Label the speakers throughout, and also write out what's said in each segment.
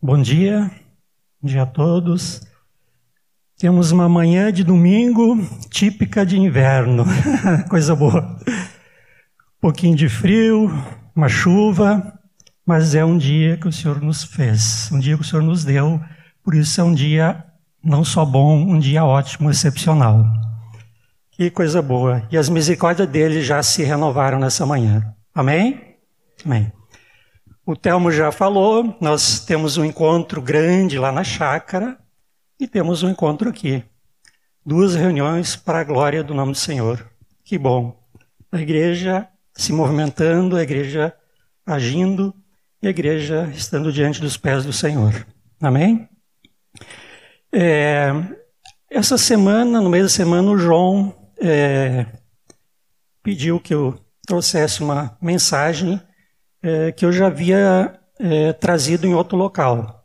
Speaker 1: Bom dia, bom dia a todos. Temos uma manhã de domingo típica de inverno, coisa boa. Um pouquinho de frio, uma chuva, mas é um dia que o Senhor nos fez, um dia que o Senhor nos deu, por isso é um dia não só bom, um dia ótimo, excepcional. Que coisa boa. E as misericórdias dele já se renovaram nessa manhã. Amém? Amém. O Telmo já falou, nós temos um encontro grande lá na chácara e temos um encontro aqui. Duas reuniões para a glória do nome do Senhor. Que bom. A igreja se movimentando, a igreja agindo e a igreja estando diante dos pés do Senhor. Amém? É, essa semana, no meio da semana, o João é, pediu que eu trouxesse uma mensagem é, que eu já havia é, trazido em outro local.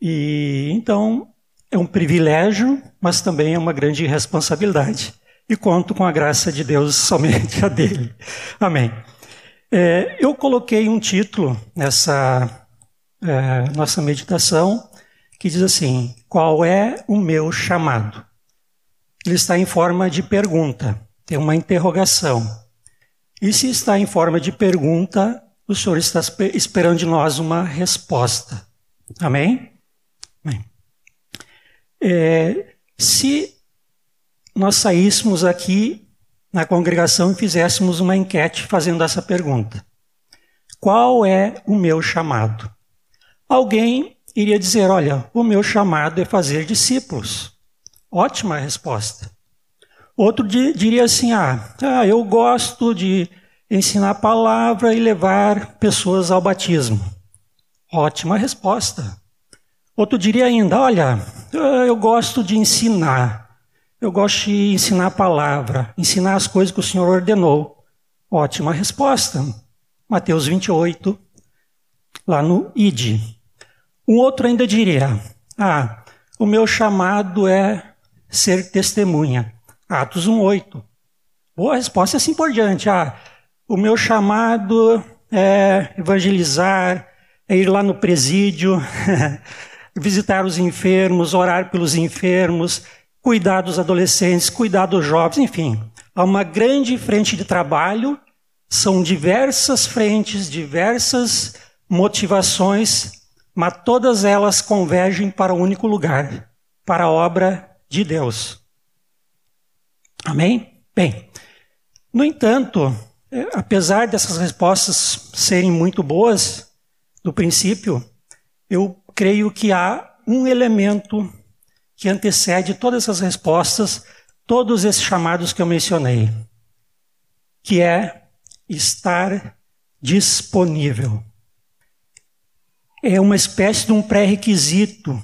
Speaker 1: E então é um privilégio, mas também é uma grande responsabilidade. E conto com a graça de Deus somente a dele. Amém. É, eu coloquei um título nessa é, nossa meditação que diz assim: Qual é o meu chamado? Ele está em forma de pergunta, tem uma interrogação. E se está em forma de pergunta, o Senhor está esperando de nós uma resposta. Amém? Amém. É, se nós saíssemos aqui na congregação e fizéssemos uma enquete fazendo essa pergunta: Qual é o meu chamado? Alguém iria dizer: Olha, o meu chamado é fazer discípulos. Ótima resposta. Outro diria assim: ah, ah, eu gosto de ensinar a palavra e levar pessoas ao batismo. Ótima resposta. Outro diria ainda: olha, eu gosto de ensinar. Eu gosto de ensinar a palavra, ensinar as coisas que o Senhor ordenou. Ótima resposta. Mateus 28, lá no ID. Um outro ainda diria: ah, o meu chamado é ser testemunha. Atos 1,8. Boa resposta assim por diante. Ah, o meu chamado é evangelizar, é ir lá no presídio, visitar os enfermos, orar pelos enfermos, cuidar dos adolescentes, cuidar dos jovens, enfim. Há uma grande frente de trabalho, são diversas frentes, diversas motivações, mas todas elas convergem para um único lugar, para a obra de Deus. Amém? Bem, no entanto, é, apesar dessas respostas serem muito boas, do princípio, eu creio que há um elemento que antecede todas essas respostas, todos esses chamados que eu mencionei, que é estar disponível. É uma espécie de um pré-requisito,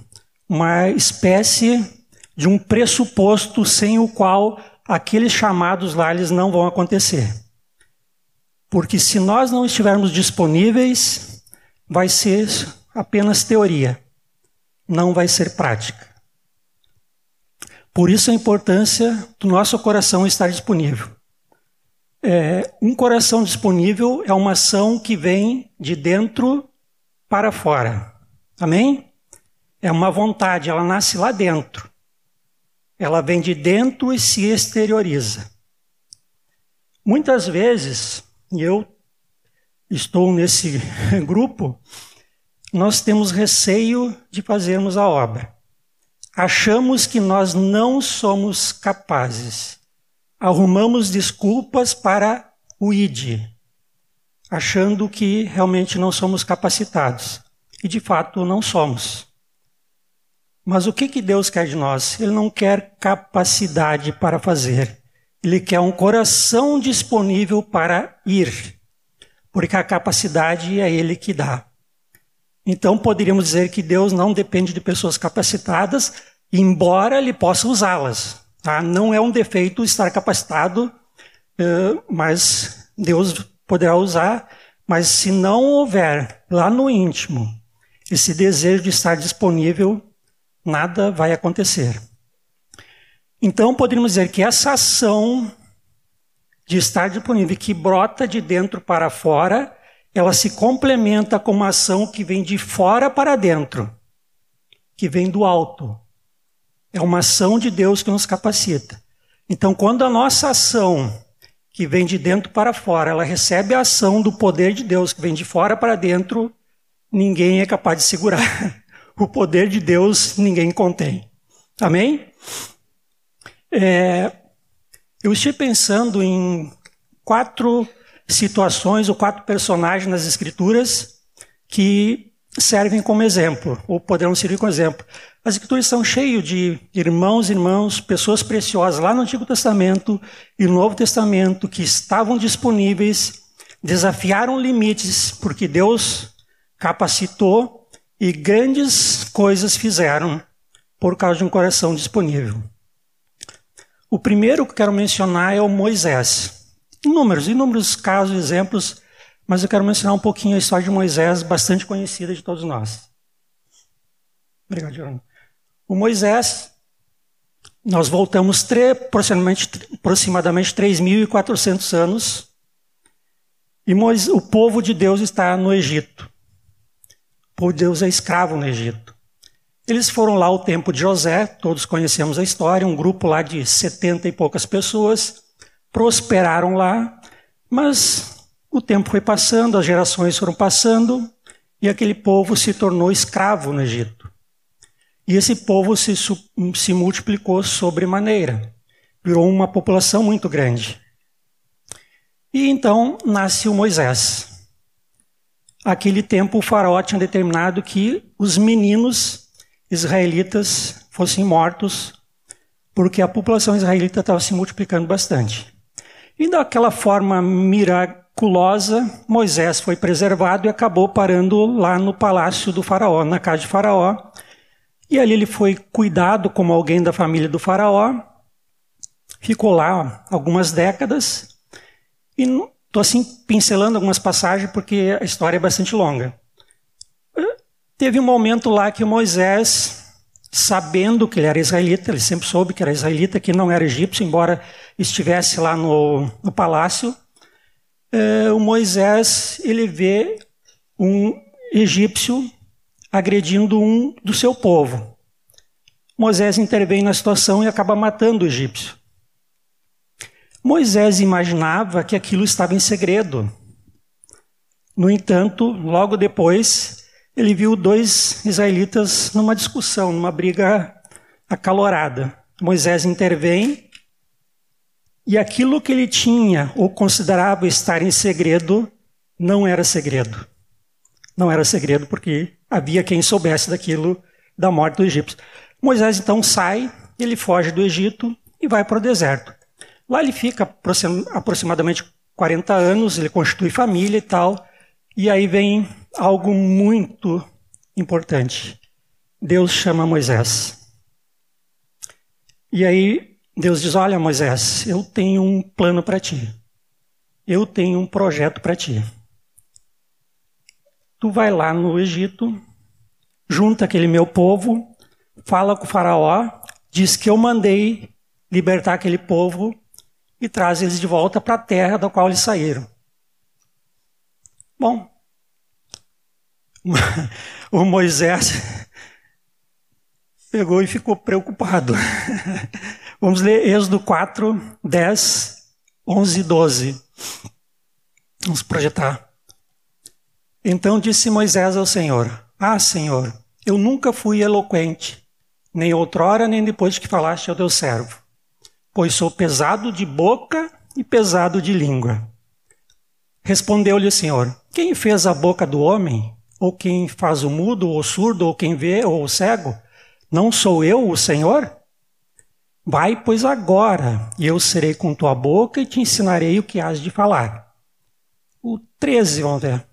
Speaker 1: uma espécie de um pressuposto sem o qual aqueles chamados lá eles não vão acontecer. Porque se nós não estivermos disponíveis, vai ser apenas teoria, não vai ser prática. Por isso a importância do nosso coração estar disponível. É, um coração disponível é uma ação que vem de dentro para fora. Amém? É uma vontade, ela nasce lá dentro. Ela vem de dentro e se exterioriza. Muitas vezes, e eu estou nesse grupo, nós temos receio de fazermos a obra. Achamos que nós não somos capazes. Arrumamos desculpas para o ID, achando que realmente não somos capacitados. E de fato não somos. Mas o que, que Deus quer de nós? Ele não quer capacidade para fazer. Ele quer um coração disponível para ir. Porque a capacidade é Ele que dá. Então poderíamos dizer que Deus não depende de pessoas capacitadas, embora Ele possa usá-las. Tá? Não é um defeito estar capacitado, eh, mas Deus poderá usar. Mas se não houver lá no íntimo esse desejo de estar disponível, nada vai acontecer. Então, poderíamos dizer que essa ação de estar disponível, que brota de dentro para fora, ela se complementa com uma ação que vem de fora para dentro, que vem do alto. É uma ação de Deus que nos capacita. Então, quando a nossa ação, que vem de dentro para fora, ela recebe a ação do poder de Deus, que vem de fora para dentro, ninguém é capaz de segurar. O poder de Deus ninguém contém. Amém? É, eu estive pensando em quatro situações ou quatro personagens nas Escrituras que servem como exemplo, ou poderão servir como exemplo. As Escrituras são cheias de irmãos e irmãos, pessoas preciosas lá no Antigo Testamento e no Novo Testamento que estavam disponíveis, desafiaram limites, porque Deus capacitou e grandes coisas fizeram por causa de um coração disponível. O primeiro que eu quero mencionar é o Moisés. Inúmeros, inúmeros casos, exemplos, mas eu quero mencionar um pouquinho a história de Moisés, bastante conhecida de todos nós. Obrigado, Jorano. O Moisés, nós voltamos aproximadamente, aproximadamente 3.400 anos, e Moisés, o povo de Deus está no Egito. O Deus é escravo no Egito. Eles foram lá ao tempo de José, todos conhecemos a história, um grupo lá de setenta e poucas pessoas, prosperaram lá, mas o tempo foi passando, as gerações foram passando, e aquele povo se tornou escravo no Egito. E esse povo se, se multiplicou sobremaneira, virou uma população muito grande. E então nasce o Moisés. Aquele tempo o faraó tinha determinado que os meninos israelitas fossem mortos, porque a população israelita estava se multiplicando bastante. E daquela forma miraculosa, Moisés foi preservado e acabou parando lá no palácio do faraó, na casa de faraó. E ali ele foi cuidado como alguém da família do faraó. Ficou lá algumas décadas e Estou assim pincelando algumas passagens porque a história é bastante longa. Teve um momento lá que Moisés, sabendo que ele era israelita, ele sempre soube que era israelita, que não era egípcio, embora estivesse lá no, no palácio, é, o Moisés ele vê um egípcio agredindo um do seu povo. Moisés intervém na situação e acaba matando o egípcio. Moisés imaginava que aquilo estava em segredo. No entanto, logo depois, ele viu dois israelitas numa discussão, numa briga acalorada. Moisés intervém e aquilo que ele tinha ou considerava estar em segredo não era segredo. Não era segredo porque havia quem soubesse daquilo da morte do egípcio. Moisés então sai, ele foge do Egito e vai para o deserto. Lá ele fica aproximadamente 40 anos, ele constitui família e tal. E aí vem algo muito importante. Deus chama Moisés. E aí Deus diz: Olha, Moisés, eu tenho um plano para ti. Eu tenho um projeto para ti. Tu vai lá no Egito, junta aquele meu povo, fala com o Faraó, diz que eu mandei libertar aquele povo e traz eles de volta para a terra da qual eles saíram. Bom, o Moisés pegou e ficou preocupado. Vamos ler Êxodo 4, 10, 11 e 12. Vamos projetar. Então disse Moisés ao Senhor: Ah, Senhor, eu nunca fui eloquente, nem outrora nem depois que falaste ao teu servo pois sou pesado de boca e pesado de língua. Respondeu-lhe o Senhor: Quem fez a boca do homem? Ou quem faz o mudo, ou o surdo, ou quem vê, ou o cego? Não sou eu o Senhor? Vai, pois, agora, e eu serei com tua boca e te ensinarei o que has de falar. O 13, vamos ver.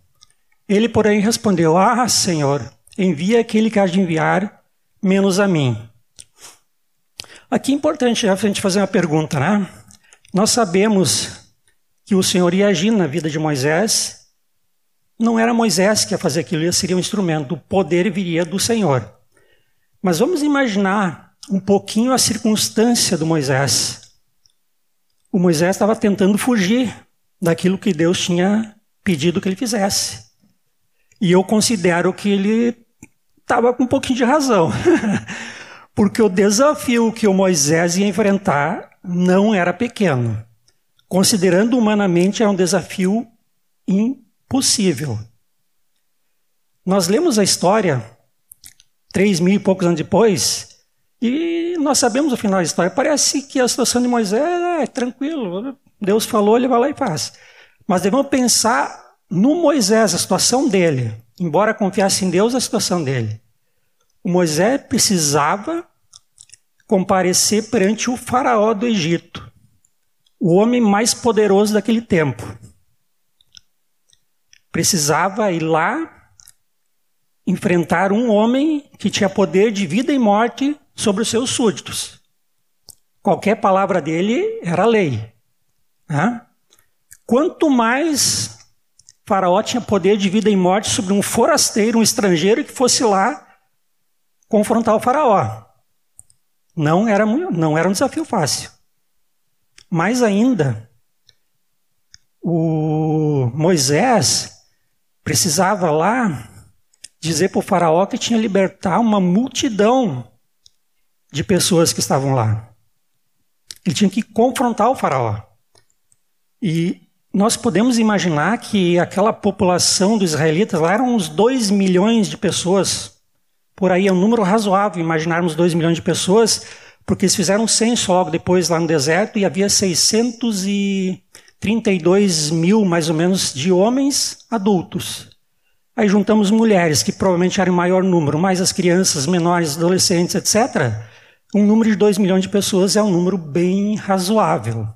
Speaker 1: Ele, porém, respondeu: Ah, Senhor, envia aquele que has de enviar, menos a mim. Aqui é importante a gente fazer uma pergunta, né? Nós sabemos que o Senhor ia agir na vida de Moisés. Não era Moisés que ia fazer aquilo, ia seria um instrumento. O poder viria do Senhor. Mas vamos imaginar um pouquinho a circunstância do Moisés. O Moisés estava tentando fugir daquilo que Deus tinha pedido que ele fizesse. E eu considero que ele estava com um pouquinho de razão. Porque o desafio que o Moisés ia enfrentar não era pequeno. Considerando humanamente, é um desafio impossível. Nós lemos a história três mil e poucos anos depois e nós sabemos o final da história. Parece que a situação de Moisés é tranquilo. Deus falou, ele vai lá e faz. Mas devemos pensar no Moisés, a situação dele. Embora confiasse em Deus, a situação dele. Moisés precisava comparecer perante o faraó do Egito, o homem mais poderoso daquele tempo. Precisava ir lá enfrentar um homem que tinha poder de vida e morte sobre os seus súditos. Qualquer palavra dele era lei. Né? Quanto mais Faraó tinha poder de vida e morte sobre um forasteiro, um estrangeiro que fosse lá confrontar o Faraó. Não era, não era um desafio fácil. Mais ainda, o Moisés precisava lá dizer para o Faraó que tinha libertar uma multidão de pessoas que estavam lá. Ele tinha que confrontar o Faraó. E nós podemos imaginar que aquela população dos israelitas lá eram uns 2 milhões de pessoas. Por aí é um número razoável imaginarmos 2 milhões de pessoas, porque eles fizeram um censo logo depois lá no deserto e havia 632 mil, mais ou menos, de homens adultos. Aí juntamos mulheres, que provavelmente eram o maior número, mais as crianças, menores, adolescentes, etc. Um número de 2 milhões de pessoas é um número bem razoável.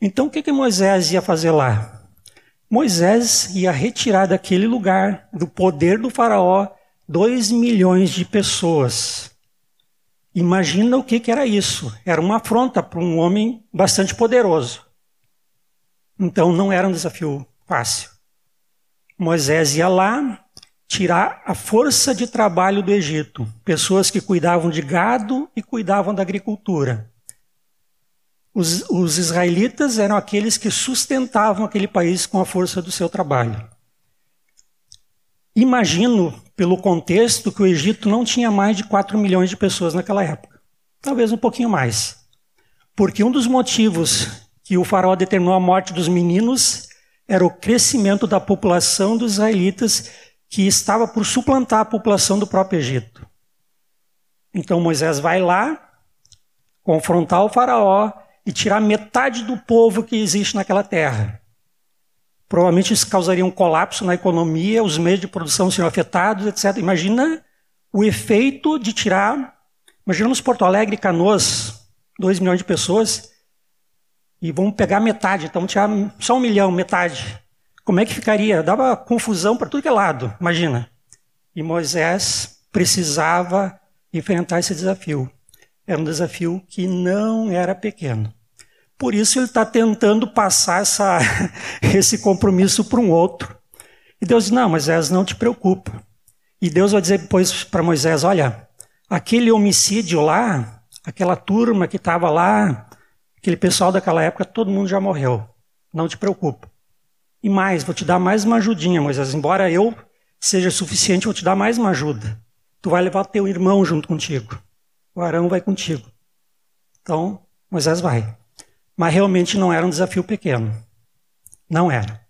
Speaker 1: Então o que, que Moisés ia fazer lá? Moisés ia retirar daquele lugar, do poder do Faraó, dois milhões de pessoas. Imagina o que, que era isso. Era uma afronta para um homem bastante poderoso. Então não era um desafio fácil. Moisés ia lá tirar a força de trabalho do Egito, pessoas que cuidavam de gado e cuidavam da agricultura. Os, os israelitas eram aqueles que sustentavam aquele país com a força do seu trabalho. Imagino, pelo contexto, que o Egito não tinha mais de 4 milhões de pessoas naquela época. Talvez um pouquinho mais. Porque um dos motivos que o faraó determinou a morte dos meninos era o crescimento da população dos israelitas que estava por suplantar a população do próprio Egito. Então Moisés vai lá confrontar o faraó e tirar metade do povo que existe naquela terra. Provavelmente isso causaria um colapso na economia, os meios de produção seriam afetados, etc. Imagina o efeito de tirar. Imaginamos Porto Alegre, Canoas, 2 milhões de pessoas, e vamos pegar metade, então tirar só um milhão, metade. Como é que ficaria? Dava confusão para tudo que é lado, imagina. E Moisés precisava enfrentar esse desafio. Era um desafio que não era pequeno. Por isso ele está tentando passar essa, esse compromisso para um outro. E Deus diz: Não, Moisés, não te preocupa. E Deus vai dizer depois para Moisés: Olha, aquele homicídio lá, aquela turma que estava lá, aquele pessoal daquela época, todo mundo já morreu. Não te preocupa. E mais, vou te dar mais uma ajudinha, Moisés. Embora eu seja suficiente, vou te dar mais uma ajuda. Tu vai levar teu irmão junto contigo o Arão vai contigo. Então, Moisés vai. Mas realmente não era um desafio pequeno. Não era.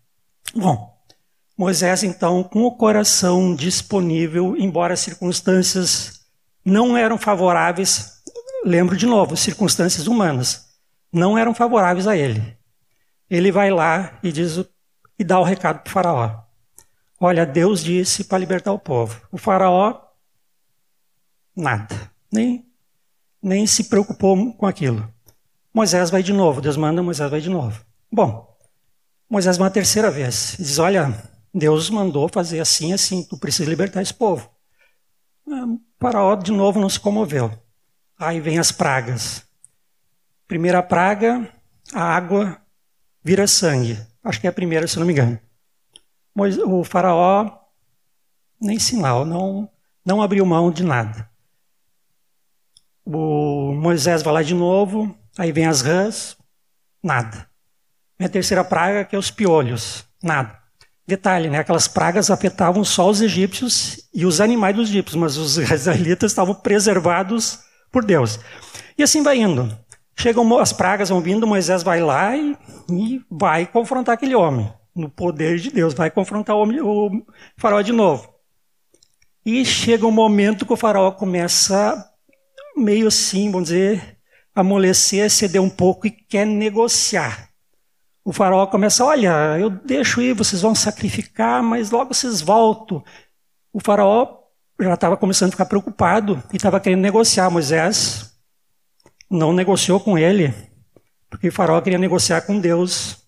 Speaker 1: Bom, Moisés, então, com o coração disponível, embora as circunstâncias não eram favoráveis, lembro de novo, circunstâncias humanas, não eram favoráveis a ele. Ele vai lá e diz e dá o recado para o faraó. Olha, Deus disse para libertar o povo. O faraó, nada. Nem nem se preocupou com aquilo. Moisés vai de novo, Deus manda, Moisés vai de novo. Bom, Moisés vai uma terceira vez. Diz: Olha, Deus mandou fazer assim, assim, tu precisa libertar esse povo. O faraó de novo não se comoveu. Aí vem as pragas. Primeira praga, a água vira sangue. Acho que é a primeira, se não me engano. O faraó, nem sinal, não, não abriu mão de nada. O Moisés vai lá de novo, aí vem as rãs, nada. Vem a terceira praga, que é os piolhos, nada. Detalhe, né? aquelas pragas afetavam só os egípcios e os animais dos egípcios, mas os israelitas estavam preservados por Deus. E assim vai indo. Chegam as pragas, vão vindo, Moisés vai lá e, e vai confrontar aquele homem. No poder de Deus, vai confrontar o, homem, o faraó de novo. E chega um momento que o faraó começa meio assim, vamos dizer, amolecer, ceder um pouco e quer negociar. O faraó começa, olha, eu deixo ir, vocês vão sacrificar, mas logo vocês voltam. O faraó já estava começando a ficar preocupado e estava querendo negociar. Moisés não negociou com ele, porque o faraó queria negociar com Deus.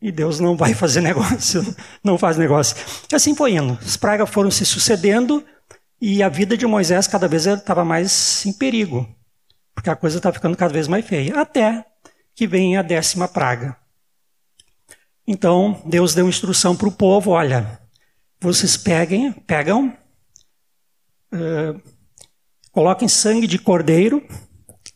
Speaker 1: E Deus não vai fazer negócio, não faz negócio. E assim foi indo. As pragas foram se sucedendo e a vida de Moisés cada vez estava mais em perigo, porque a coisa estava ficando cada vez mais feia. Até que vem a décima praga. Então Deus deu instrução para o povo: olha, vocês peguem, pegam, uh, coloquem sangue de cordeiro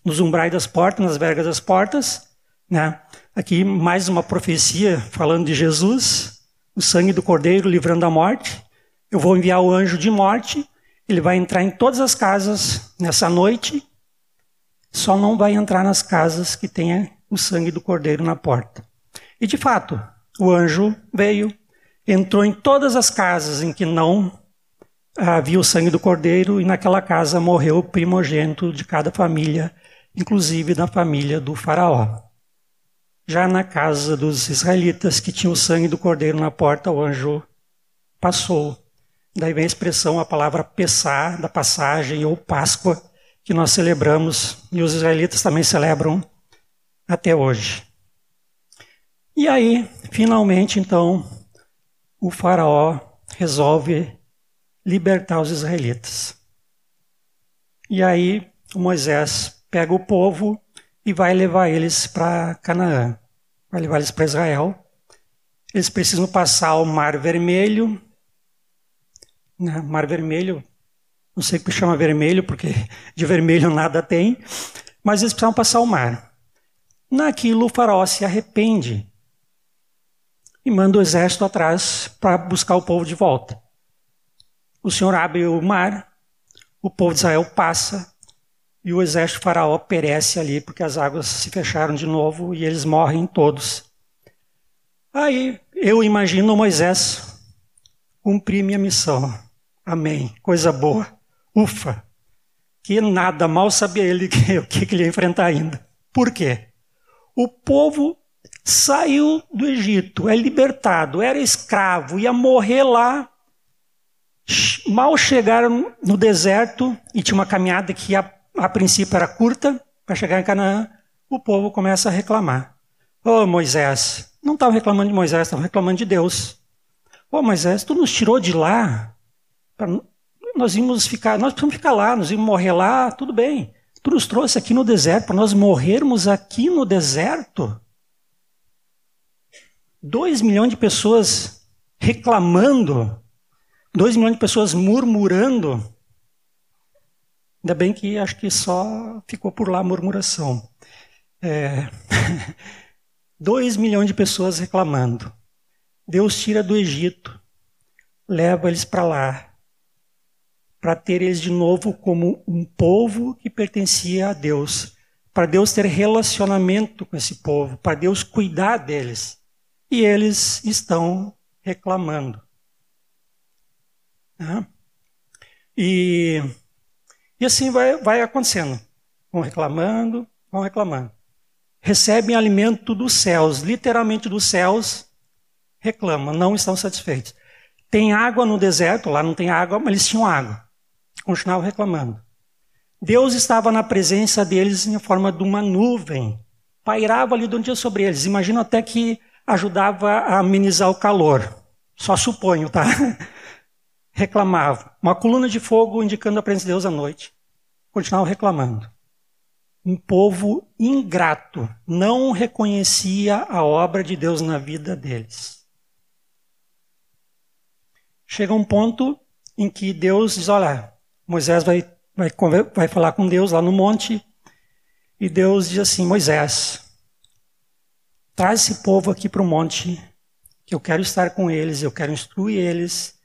Speaker 1: nos umbrais das portas, nas vergas das portas, né? Aqui mais uma profecia falando de Jesus, o sangue do cordeiro livrando a morte. Eu vou enviar o anjo de morte, ele vai entrar em todas as casas nessa noite, só não vai entrar nas casas que tenha o sangue do cordeiro na porta. E de fato, o anjo veio, entrou em todas as casas em que não havia o sangue do cordeiro, e naquela casa morreu o primogênito de cada família, inclusive da família do Faraó. Já na casa dos israelitas, que tinha o sangue do cordeiro na porta, o anjo passou. Daí vem a expressão, a palavra Pessá, da passagem, ou Páscoa, que nós celebramos, e os israelitas também celebram até hoje. E aí, finalmente, então, o faraó resolve libertar os israelitas. E aí, Moisés pega o povo e vai levar eles para Canaã, vai levar eles para Israel. Eles precisam passar o Mar Vermelho. Né? Mar Vermelho, não sei que chama vermelho, porque de vermelho nada tem, mas eles precisam passar o mar. Naquilo o faraó se arrepende e manda o exército atrás para buscar o povo de volta. O Senhor abre o mar, o povo de Israel passa, e o exército faraó perece ali, porque as águas se fecharam de novo e eles morrem todos. Aí eu imagino Moisés cumprir minha missão. Amém. Coisa boa. Ufa. Que nada, mal sabia ele o que, que ele ia enfrentar ainda. Por quê? O povo saiu do Egito, é libertado, era escravo, ia morrer lá. Mal chegaram no deserto e tinha uma caminhada que ia a princípio era curta, para chegar em Canaã, o povo começa a reclamar. Ô oh, Moisés, não estavam reclamando de Moisés, estavam reclamando de Deus. Ô oh, Moisés, tu nos tirou de lá, nós íamos ficar, nós precisamos ficar lá, nós íamos morrer lá, tudo bem. Tu nos trouxe aqui no deserto para nós morrermos aqui no deserto. Dois milhões de pessoas reclamando, dois milhões de pessoas murmurando. Ainda bem que acho que só ficou por lá a murmuração. É... Dois milhões de pessoas reclamando. Deus tira do Egito, leva eles para lá, para ter eles de novo como um povo que pertencia a Deus, para Deus ter relacionamento com esse povo, para Deus cuidar deles. E eles estão reclamando. E e assim vai, vai acontecendo. Vão reclamando, vão reclamando. Recebem alimento dos céus, literalmente dos céus, reclamam, não estão satisfeitos. Tem água no deserto, lá não tem água, mas eles tinham água. Continuavam reclamando. Deus estava na presença deles em forma de uma nuvem. Pairava ali de um dia sobre eles. Imagino até que ajudava a amenizar o calor. Só suponho, tá? reclamavam. Uma coluna de fogo indicando a presença de Deus à noite. Continuavam reclamando. Um povo ingrato não reconhecia a obra de Deus na vida deles. Chega um ponto em que Deus diz: Olha, Moisés vai, vai, vai falar com Deus lá no monte, e Deus diz assim: Moisés, traz esse povo aqui para o monte Eu quero estar com eles, eu quero instruir eles,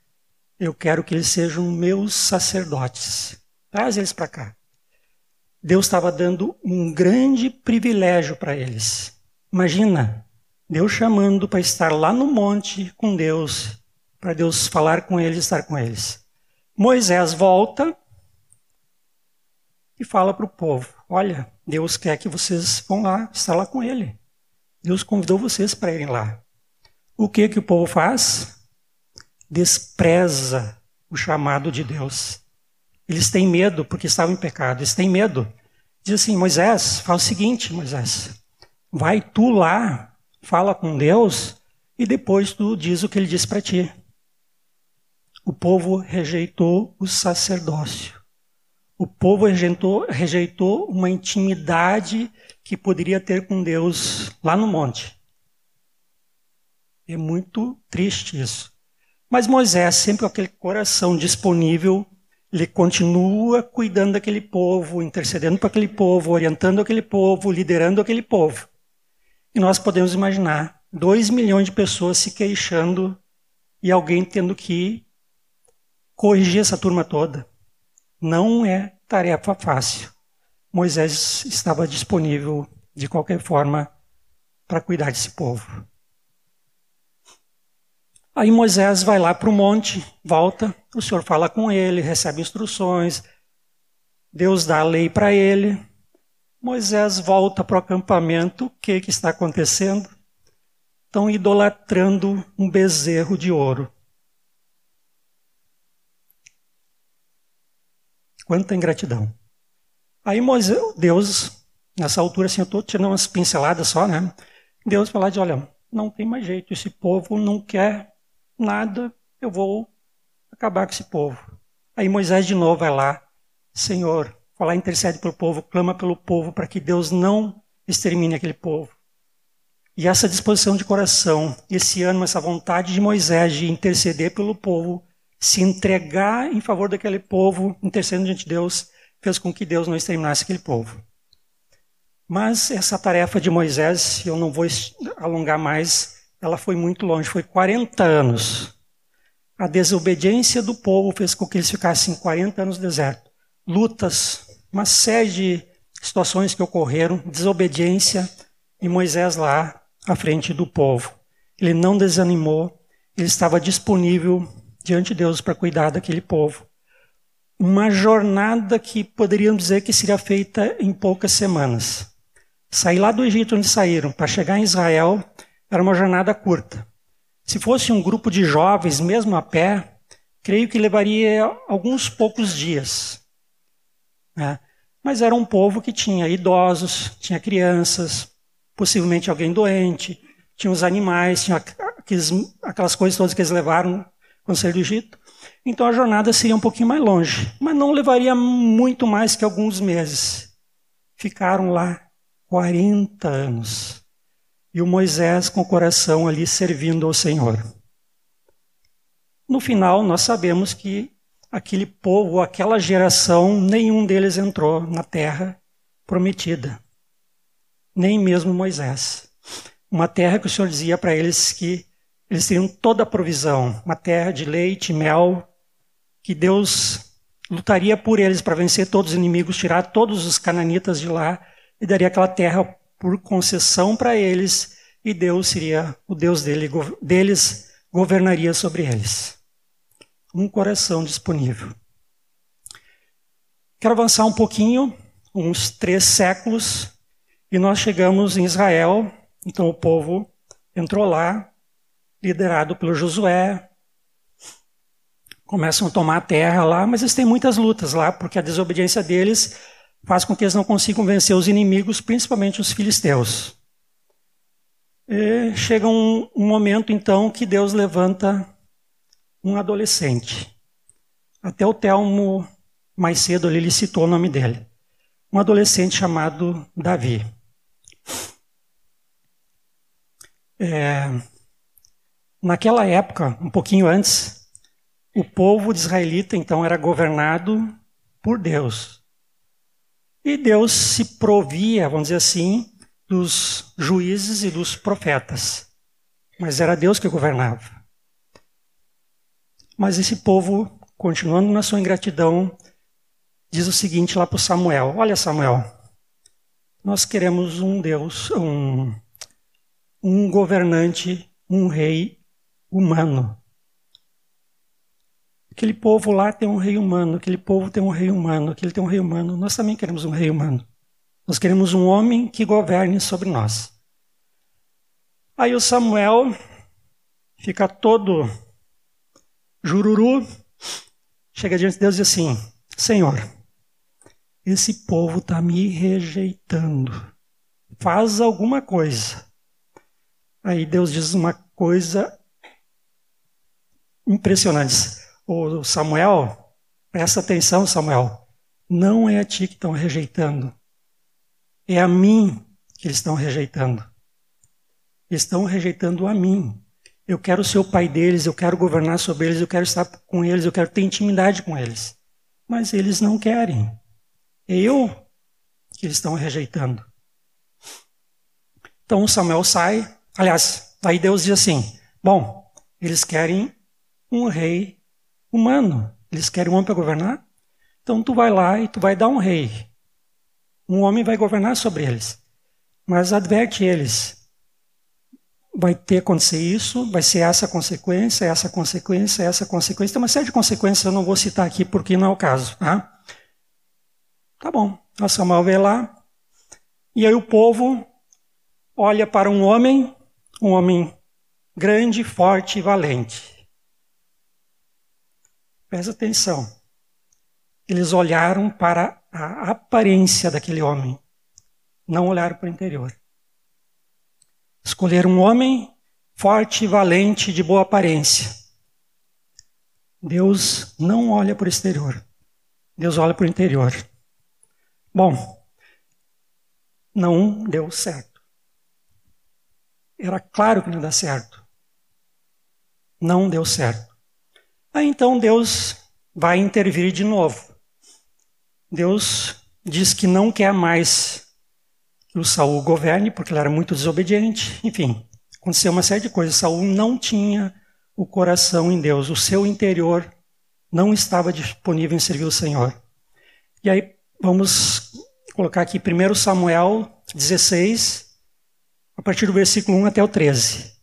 Speaker 1: eu quero que eles sejam meus sacerdotes. Traz eles para cá. Deus estava dando um grande privilégio para eles. Imagina, Deus chamando para estar lá no monte com Deus, para Deus falar com eles, estar com eles. Moisés volta e fala para o povo: Olha, Deus quer que vocês vão lá, estar lá com Ele. Deus convidou vocês para irem lá. O que que o povo faz? Despreza o chamado de Deus. Eles têm medo porque estavam em pecado. Eles têm medo. Diz assim: Moisés, fala o seguinte, Moisés, vai tu lá fala com Deus e depois tu diz o que ele disse para ti. O povo rejeitou o sacerdócio. O povo rejeitou, rejeitou uma intimidade que poderia ter com Deus lá no monte. É muito triste isso. Mas Moisés, sempre com aquele coração disponível, ele continua cuidando daquele povo, intercedendo para aquele povo, orientando aquele povo, liderando aquele povo. E nós podemos imaginar dois milhões de pessoas se queixando e alguém tendo que corrigir essa turma toda. Não é tarefa fácil. Moisés estava disponível de qualquer forma para cuidar desse povo. Aí Moisés vai lá para o monte, volta, o Senhor fala com ele, recebe instruções, Deus dá a lei para ele, Moisés volta para o acampamento. O que, que está acontecendo? Estão idolatrando um bezerro de ouro. Quanta ingratidão. Aí Moisés, Deus, nessa altura, assim, eu estou tirando umas pinceladas só, né? Deus fala de, olha, não tem mais jeito, esse povo não quer nada, eu vou acabar com esse povo. Aí Moisés de novo vai lá, Senhor, falar intercede pelo povo, clama pelo povo para que Deus não extermine aquele povo. E essa disposição de coração, esse ânimo, essa vontade de Moisés de interceder pelo povo, se entregar em favor daquele povo, intercedendo diante de Deus, fez com que Deus não exterminasse aquele povo. Mas essa tarefa de Moisés, eu não vou alongar mais, ela foi muito longe, foi 40 anos. A desobediência do povo fez com que eles ficassem 40 anos no deserto. Lutas, uma série de situações que ocorreram, desobediência, e Moisés lá à frente do povo. Ele não desanimou, ele estava disponível diante de Deus para cuidar daquele povo. Uma jornada que poderiam dizer que seria feita em poucas semanas. Sair lá do Egito onde saíram para chegar em Israel era uma jornada curta. Se fosse um grupo de jovens, mesmo a pé, creio que levaria alguns poucos dias. Né? Mas era um povo que tinha idosos, tinha crianças, possivelmente alguém doente, tinha os animais, tinha aquelas coisas todas que eles levaram saíram do Egito. Então a jornada seria um pouquinho mais longe, mas não levaria muito mais que alguns meses. Ficaram lá 40 anos. E o Moisés com o coração ali servindo ao Senhor. No final, nós sabemos que aquele povo, aquela geração, nenhum deles entrou na terra prometida. Nem mesmo Moisés. Uma terra que o Senhor dizia para eles que eles teriam toda a provisão, uma terra de leite mel, que Deus lutaria por eles para vencer todos os inimigos, tirar todos os cananitas de lá e daria aquela terra por concessão para eles, e Deus seria o Deus dele, deles, governaria sobre eles um coração disponível. Quero avançar um pouquinho, uns três séculos, e nós chegamos em Israel. Então o povo entrou lá, liderado pelo Josué. Começam a tomar a terra lá, mas eles têm muitas lutas lá, porque a desobediência deles faz com que eles não consigam vencer os inimigos, principalmente os filisteus. E chega um, um momento, então, que Deus levanta um adolescente. Até o Telmo, mais cedo, ele citou o nome dele. Um adolescente chamado Davi. É, naquela época, um pouquinho antes, o povo israelita então era governado por Deus. E Deus se provia, vamos dizer assim, dos juízes e dos profetas. mas era Deus que governava. Mas esse povo, continuando na sua ingratidão, diz o seguinte lá para Samuel: Olha, Samuel, nós queremos um Deus, um, um governante, um rei humano. Aquele povo lá tem um rei humano, aquele povo tem um rei humano, aquele tem um rei humano. Nós também queremos um rei humano. Nós queremos um homem que governe sobre nós. Aí o Samuel fica todo jururu, chega diante de Deus e diz assim: Senhor, esse povo está me rejeitando. Faz alguma coisa. Aí Deus diz uma coisa impressionante. O Samuel, presta atenção, Samuel. Não é a ti que estão rejeitando. É a mim que eles estão rejeitando. Estão rejeitando a mim. Eu quero ser o pai deles, eu quero governar sobre eles, eu quero estar com eles, eu quero ter intimidade com eles. Mas eles não querem. É eu que eles estão rejeitando. Então Samuel sai. Aliás, aí Deus diz assim: Bom, eles querem um rei humano. Eles querem um homem para governar. Então tu vai lá e tu vai dar um rei. Um homem vai governar sobre eles. Mas adverte eles. Vai ter acontecer isso, vai ser essa consequência, essa consequência, essa consequência. Tem uma série de consequências, eu não vou citar aqui porque não é o caso. Tá? Tá bom. A Samuel vê lá. E aí o povo olha para um homem, um homem grande, forte e valente. Presta atenção. Eles olharam para a aparência daquele homem, não olharam para o interior. Escolheram um homem forte, valente, de boa aparência. Deus não olha para o exterior, Deus olha para o interior. Bom, não deu certo. Era claro que não ia dar certo. Não deu certo. Aí então Deus vai intervir de novo. Deus diz que não quer mais que o Saul governe, porque ele era muito desobediente. Enfim, aconteceu uma série de coisas. Saul não tinha o coração em Deus, o seu interior não estava disponível em servir o Senhor. E aí Vamos colocar aqui 1 Samuel 16, a partir do versículo 1 até o 13.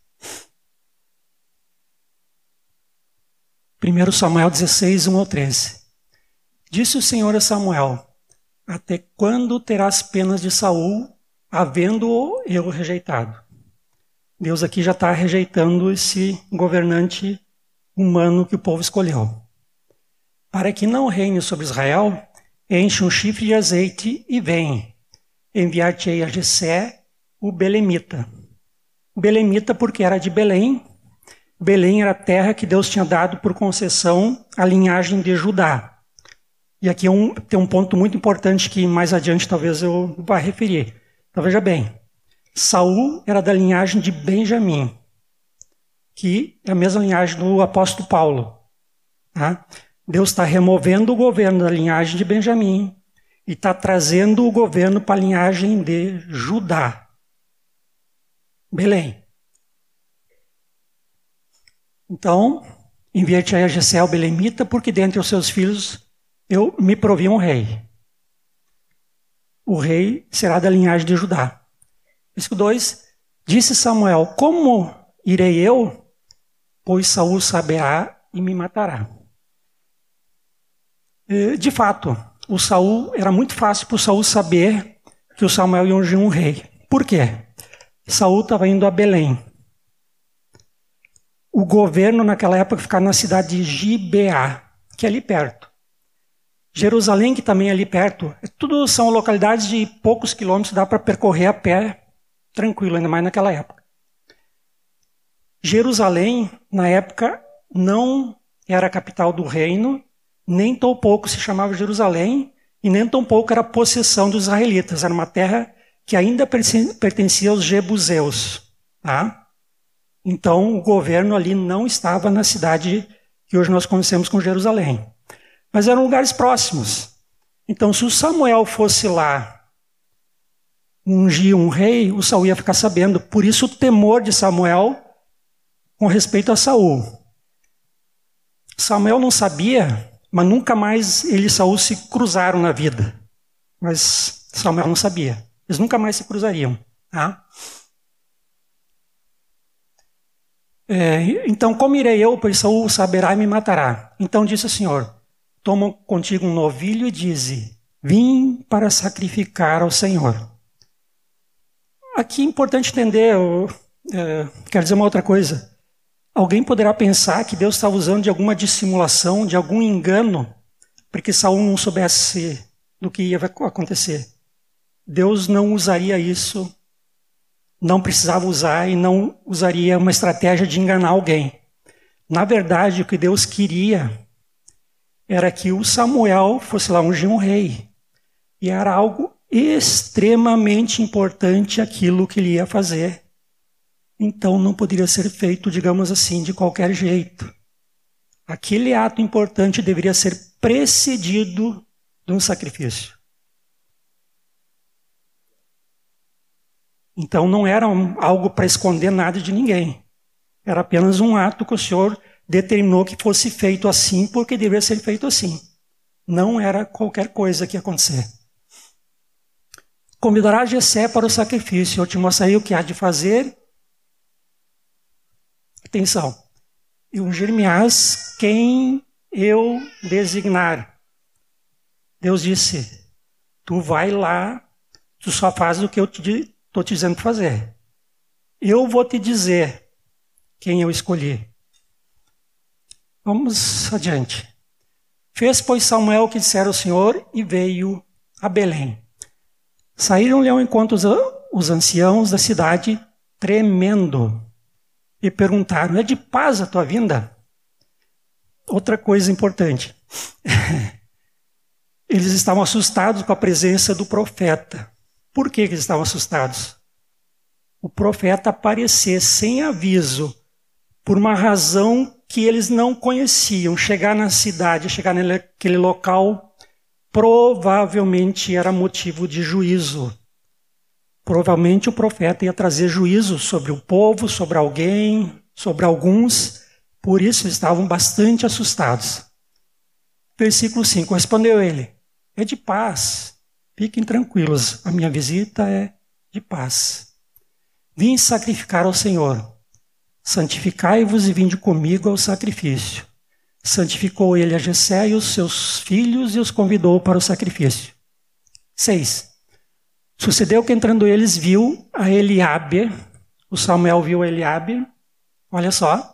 Speaker 1: 1 Samuel 16, 1 ao 13. Disse o Senhor a Samuel: Até quando terás penas de Saul, havendo-o eu rejeitado? Deus aqui já está rejeitando esse governante humano que o povo escolheu. Para que não reine sobre Israel, enche um chifre de azeite e vem. Enviar-te-ei a Jessé, o Belemita. Belemita porque era de Belém. Belém era a terra que Deus tinha dado por concessão à linhagem de Judá. E aqui é um, tem um ponto muito importante que mais adiante talvez eu vá referir. Então veja bem, Saul era da linhagem de Benjamim, que é a mesma linhagem do apóstolo Paulo. Tá? Deus está removendo o governo da linhagem de Benjamim e está trazendo o governo para a linhagem de Judá. Belém. Então, enviei-te a Jessé Belemita, porque dentre os seus filhos eu me provi um rei. O rei será da linhagem de Judá. Versículo 2: Disse Samuel: Como irei eu? Pois Saul saberá e me matará. De fato, o Saul era muito fácil para o Saul saber que o Samuel ia ungir um rei. Por quê? Saul estava indo a Belém. O governo naquela época ficava na cidade de Gibeá, que é ali perto. Jerusalém, que também é ali perto. Tudo são localidades de poucos quilômetros, dá para percorrer a pé tranquilo, ainda mais naquela época. Jerusalém, na época, não era a capital do reino, nem tão pouco se chamava Jerusalém e nem tão pouco era possessão dos israelitas. Era uma terra que ainda pertencia aos jebuseus. Tá? Então, o governo ali não estava na cidade que hoje nós conhecemos como Jerusalém. Mas eram lugares próximos. Então, se o Samuel fosse lá ungir um rei, o Saul ia ficar sabendo. Por isso, o temor de Samuel com respeito a Saul. Samuel não sabia, mas nunca mais ele e Saul se cruzaram na vida. Mas Samuel não sabia. Eles nunca mais se cruzariam. Tá? É, então, como irei eu, pois Saul saberá e me matará? Então disse o Senhor: Toma contigo um novilho e dize: Vim para sacrificar ao Senhor. Aqui é importante entender, eu, é, quero dizer uma outra coisa. Alguém poderá pensar que Deus está usando de alguma dissimulação, de algum engano, para que Saul não soubesse do que ia acontecer. Deus não usaria isso, não precisava usar e não usaria uma estratégia de enganar alguém. Na verdade, o que Deus queria era que o Samuel fosse lá ungir um rei. E era algo extremamente importante aquilo que ele ia fazer. Então não poderia ser feito, digamos assim, de qualquer jeito. Aquele ato importante deveria ser precedido de um sacrifício. Então não era algo para esconder nada de ninguém. Era apenas um ato que o Senhor determinou que fosse feito assim porque deveria ser feito assim. Não era qualquer coisa que ia acontecer. Convidará Jessé para o sacrifício. Eu te mostrarei o que há de fazer. Atenção. E ungir-me-ás quem eu designar. Deus disse: Tu vai lá, tu só fazes o que eu te Estou te dizendo para fazer. Eu vou te dizer quem eu escolhi. Vamos adiante. Fez, pois, Samuel o que dissera o Senhor e veio a Belém. Saíram-lhe ao encontro os anciãos da cidade, tremendo, e perguntaram: É de paz a tua vinda? Outra coisa importante. Eles estavam assustados com a presença do profeta. Por que, eles estavam assustados? O profeta aparecer sem aviso, por uma razão que eles não conheciam. Chegar na cidade, chegar naquele local, provavelmente era motivo de juízo. Provavelmente o profeta ia trazer juízo sobre o povo, sobre alguém, sobre alguns. Por isso estavam bastante assustados. Versículo 5: Respondeu ele: É de paz Fiquem tranquilos, a minha visita é de paz. Vim sacrificar ao Senhor. Santificai-vos e vinde comigo ao sacrifício. Santificou ele a Jessé e os seus filhos e os convidou para o sacrifício. 6. Sucedeu que entrando eles viu a Eliabe, o Samuel viu a Eliabe, olha só.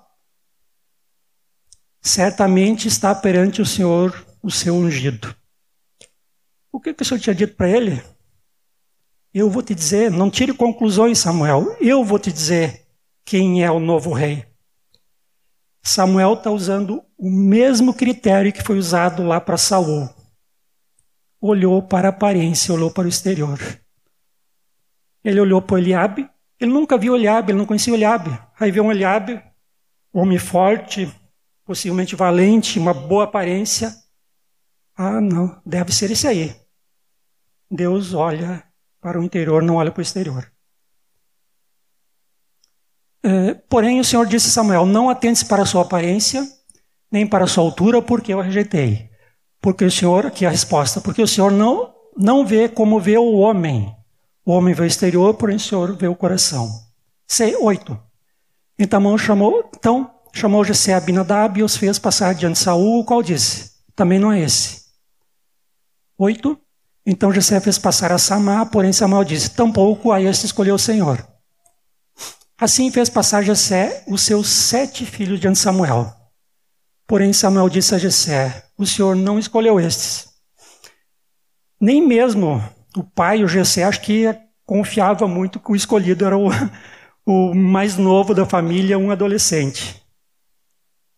Speaker 1: Certamente está perante o Senhor o seu ungido. O que, que o Senhor tinha dito para ele? Eu vou te dizer, não tire conclusões, Samuel. Eu vou te dizer quem é o novo rei. Samuel está usando o mesmo critério que foi usado lá para Saul. Olhou para a aparência, olhou para o exterior. Ele olhou para Eliabe. Ele nunca viu Eliabe, ele não conhecia Eliabe. Aí viu um Eliabe, homem forte, possivelmente valente, uma boa aparência. Ah, não, deve ser esse aí. Deus olha para o interior, não olha para o exterior. É, porém, o Senhor disse a Samuel: Não atentes para a sua aparência, nem para a sua altura, porque eu a rejeitei. Porque o Senhor, aqui é a resposta, porque o Senhor não, não vê como vê o homem. O homem vê o exterior, porém o Senhor vê o coração. C, 8. Então chamou, então chamou Jessé Abinadab e os fez passar diante de Saul, o qual disse: Também não é esse. 8. Então José fez passar a Samar, porém Samuel disse: Tampouco a este escolheu o Senhor. Assim fez passar Jessé os seus sete filhos diante de Samuel. Porém Samuel disse a Jessé: O Senhor não escolheu estes. Nem mesmo o pai, o Jessé, acho que confiava muito que o escolhido era o, o mais novo da família, um adolescente.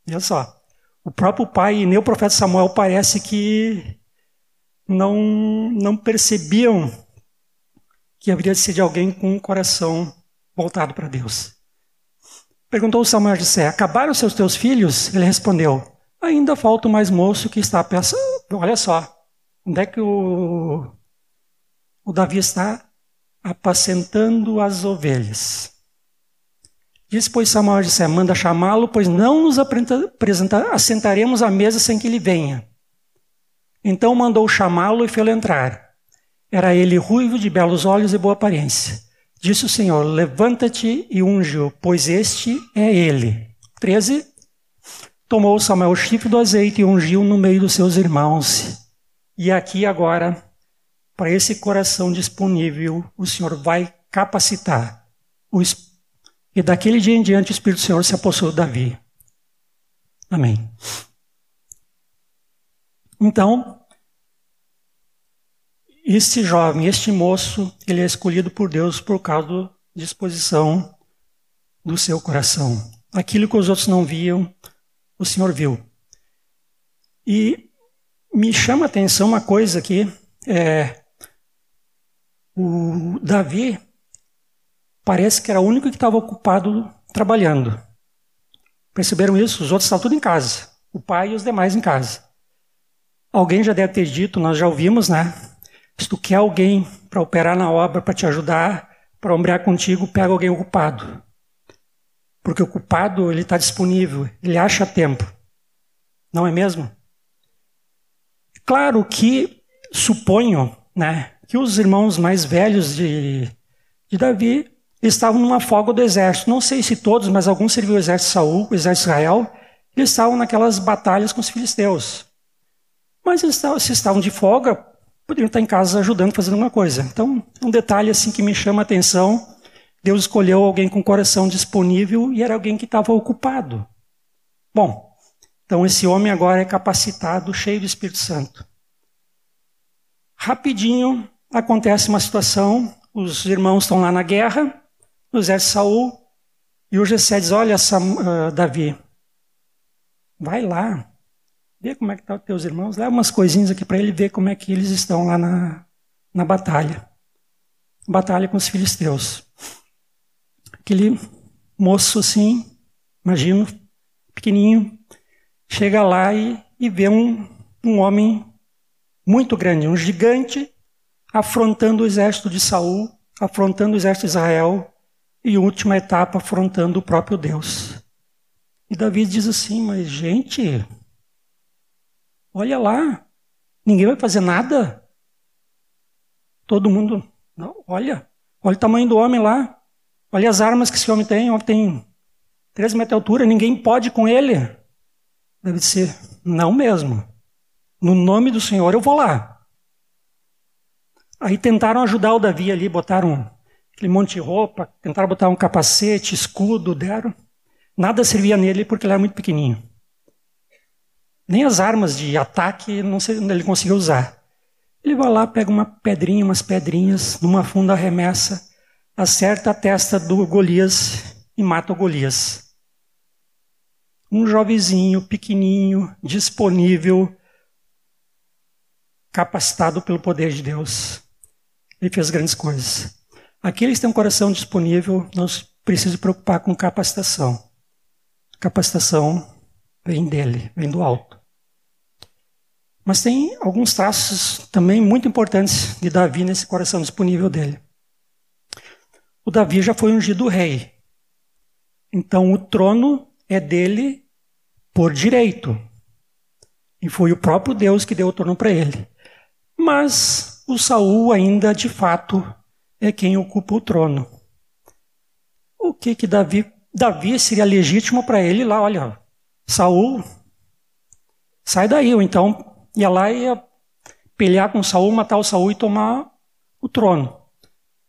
Speaker 1: Olha só. O próprio pai e nem o profeta Samuel parece que não, não percebiam que haveria de ser de alguém com um coração voltado para Deus. Perguntou Samuel a José: Acabaram seus teus filhos? Ele respondeu: Ainda falta o mais moço que está pensando. Olha só, onde é que o, o Davi está? Apacentando as ovelhas. Disse, pois Samuel disse, manda chamá-lo, pois não nos assentaremos à mesa sem que ele venha. Então mandou chamá-lo e fê-lo entrar. Era ele ruivo, de belos olhos e boa aparência. Disse o Senhor: Levanta-te e unge-o, pois este é ele. 13. Tomou Samuel o chifre do azeite e ungiu no meio dos seus irmãos. E aqui agora, para esse coração disponível, o Senhor vai capacitar. E daquele dia em diante o Espírito do Senhor se apossou de Davi. Amém. Então, este jovem, este moço, ele é escolhido por Deus por causa da disposição do seu coração. Aquilo que os outros não viam, o Senhor viu. E me chama a atenção uma coisa aqui, é, o Davi parece que era o único que estava ocupado trabalhando. Perceberam isso? Os outros estavam tudo em casa. O pai e os demais em casa. Alguém já deve ter dito, nós já ouvimos, né? Se tu quer alguém para operar na obra, para te ajudar, para ombrear contigo, pega alguém ocupado. Porque o ocupado, ele está disponível, ele acha tempo. Não é mesmo? Claro que suponho né, que os irmãos mais velhos de, de Davi estavam numa folga do exército. Não sei se todos, mas alguns serviam o exército de Saul, o exército de Israel, eles estavam naquelas batalhas com os filisteus. Mas eles estavam, se estavam de folga, poderiam estar em casa ajudando, fazendo alguma coisa. Então, um detalhe assim que me chama a atenção, Deus escolheu alguém com coração disponível e era alguém que estava ocupado. Bom, então esse homem agora é capacitado, cheio do Espírito Santo. Rapidinho acontece uma situação, os irmãos estão lá na guerra, o exército Saul, e o Gessé diz, olha, Sam, uh, Davi, vai lá, Vê como é que estão tá os teus irmãos. Leva umas coisinhas aqui para ele ver como é que eles estão lá na, na batalha. Batalha com os filisteus. Aquele moço assim, imagino, pequenininho, chega lá e, e vê um, um homem muito grande, um gigante, afrontando o exército de Saul, afrontando o exército de Israel e, última etapa, afrontando o próprio Deus. E Davi diz assim: Mas, gente, Olha lá, ninguém vai fazer nada. Todo mundo, não, olha, olha o tamanho do homem lá. Olha as armas que esse homem tem. O homem tem três metros de altura, ninguém pode com ele. Deve ser, não mesmo. No nome do Senhor eu vou lá. Aí tentaram ajudar o Davi ali, botaram aquele monte de roupa, tentaram botar um capacete, escudo, deram. Nada servia nele porque ele era muito pequenininho. Nem as armas de ataque sei, ele conseguiu usar. Ele vai lá, pega uma pedrinha, umas pedrinhas, numa funda remessa, acerta a testa do Golias e mata o Golias. Um jovenzinho, pequenininho, disponível, capacitado pelo poder de Deus. Ele fez grandes coisas. Aqueles que têm um coração disponível, não precisam se preocupar com capacitação. Capacitação vem dele, vem do alto. Mas tem alguns traços também muito importantes de Davi nesse coração disponível dele. O Davi já foi ungido rei. Então o trono é dele por direito. E foi o próprio Deus que deu o trono para ele. Mas o Saul ainda de fato é quem ocupa o trono. O que que Davi Davi seria legítimo para ele lá, olha, Saul, sai daí, ou então ia lá e ia pelear com Saul, matar o Saul e tomar o trono.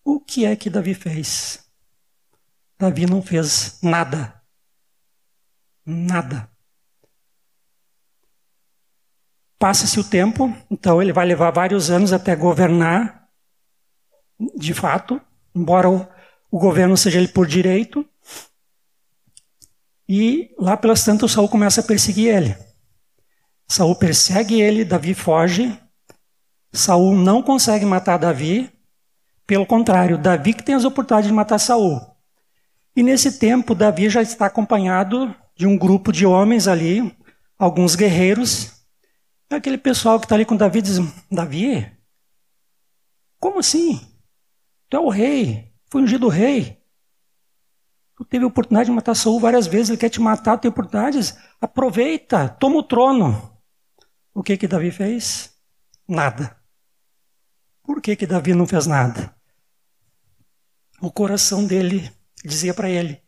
Speaker 1: O que é que Davi fez? Davi não fez nada. Nada. Passa-se o tempo, então ele vai levar vários anos até governar, de fato, embora o, o governo seja ele por direito. E lá pelas tantas, Saul começa a perseguir ele. Saul persegue ele, Davi foge. Saul não consegue matar Davi. Pelo contrário, Davi que tem as oportunidades de matar Saul. E nesse tempo, Davi já está acompanhado de um grupo de homens ali, alguns guerreiros. E aquele pessoal que está ali com Davi diz: Davi, como assim? Tu é o rei, foi ungido rei. Teve a oportunidade de matar Saul várias vezes, ele quer te matar, tem oportunidades. Aproveita, toma o trono. O que que Davi fez? Nada. Por que que Davi não fez nada? O coração dele dizia para ele: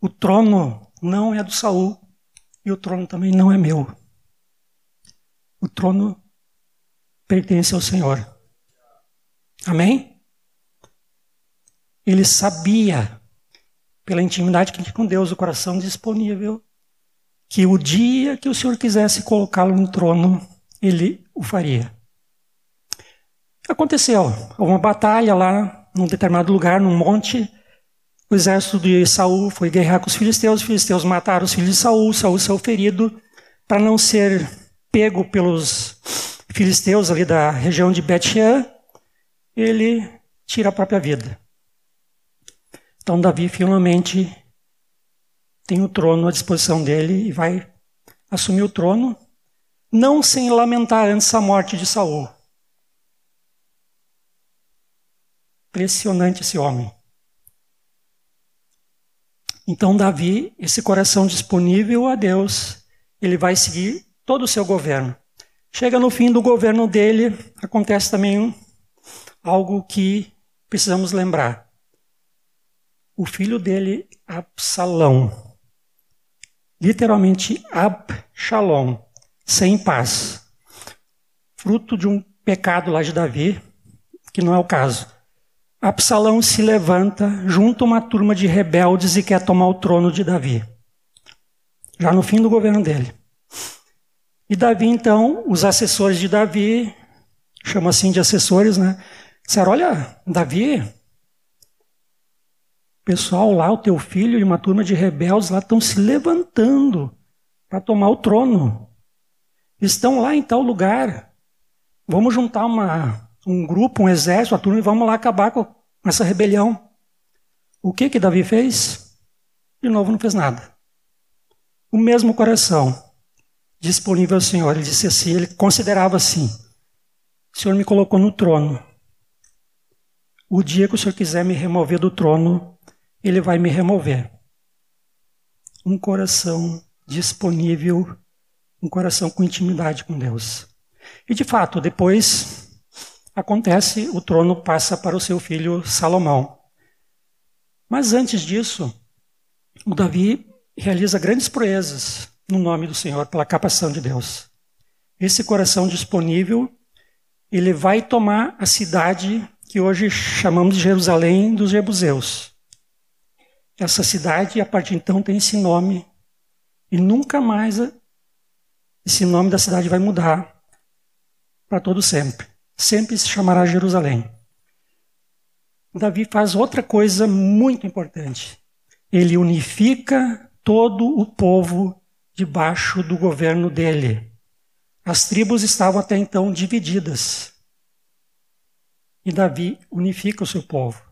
Speaker 1: o trono não é do Saul e o trono também não é meu. O trono pertence ao Senhor. Amém? Ele sabia, pela intimidade que tinha com Deus, o coração disponível, que o dia que o Senhor quisesse colocá-lo no trono, ele o faria. Aconteceu uma batalha lá, num determinado lugar, num monte. O exército de Saul foi guerrear com os filisteus. Os filisteus mataram os filhos de Saul. Saul saiu ferido para não ser pego pelos filisteus ali da região de Bet-Shean, ele tira a própria vida. Então Davi finalmente tem o trono à disposição dele e vai assumir o trono, não sem lamentar antes a morte de Saul. Impressionante esse homem. Então Davi, esse coração disponível a Deus, ele vai seguir todo o seu governo. Chega no fim do governo dele, acontece também algo que precisamos lembrar. O filho dele, Absalão, literalmente Absalom, sem paz, fruto de um pecado lá de Davi, que não é o caso. Absalão se levanta junto a uma turma de rebeldes e quer tomar o trono de Davi. Já no fim do governo dele. E Davi, então, os assessores de Davi, chama assim de assessores, né? Disseram: Olha, Davi, pessoal lá, o teu filho e uma turma de rebeldes lá estão se levantando para tomar o trono. Estão lá em tal lugar. Vamos juntar uma, um grupo, um exército, a turma e vamos lá acabar com essa rebelião. O que que Davi fez? De novo, não fez nada. O mesmo coração disponível ao Senhor. Ele disse assim, ele considerava assim: o Senhor me colocou no trono. O dia que o Senhor quiser me remover do trono, ele vai me remover. Um coração disponível, um coração com intimidade com Deus. E de fato, depois acontece, o trono passa para o seu filho Salomão. Mas antes disso, o Davi realiza grandes proezas no nome do Senhor, pela capacitação de Deus. Esse coração disponível, ele vai tomar a cidade que hoje chamamos de Jerusalém dos Jebuseus. Essa cidade, a partir de então, tem esse nome, e nunca mais esse nome da cidade vai mudar para todo sempre. Sempre se chamará Jerusalém. Davi faz outra coisa muito importante. Ele unifica todo o povo debaixo do governo dele. As tribos estavam até então divididas. E Davi unifica o seu povo.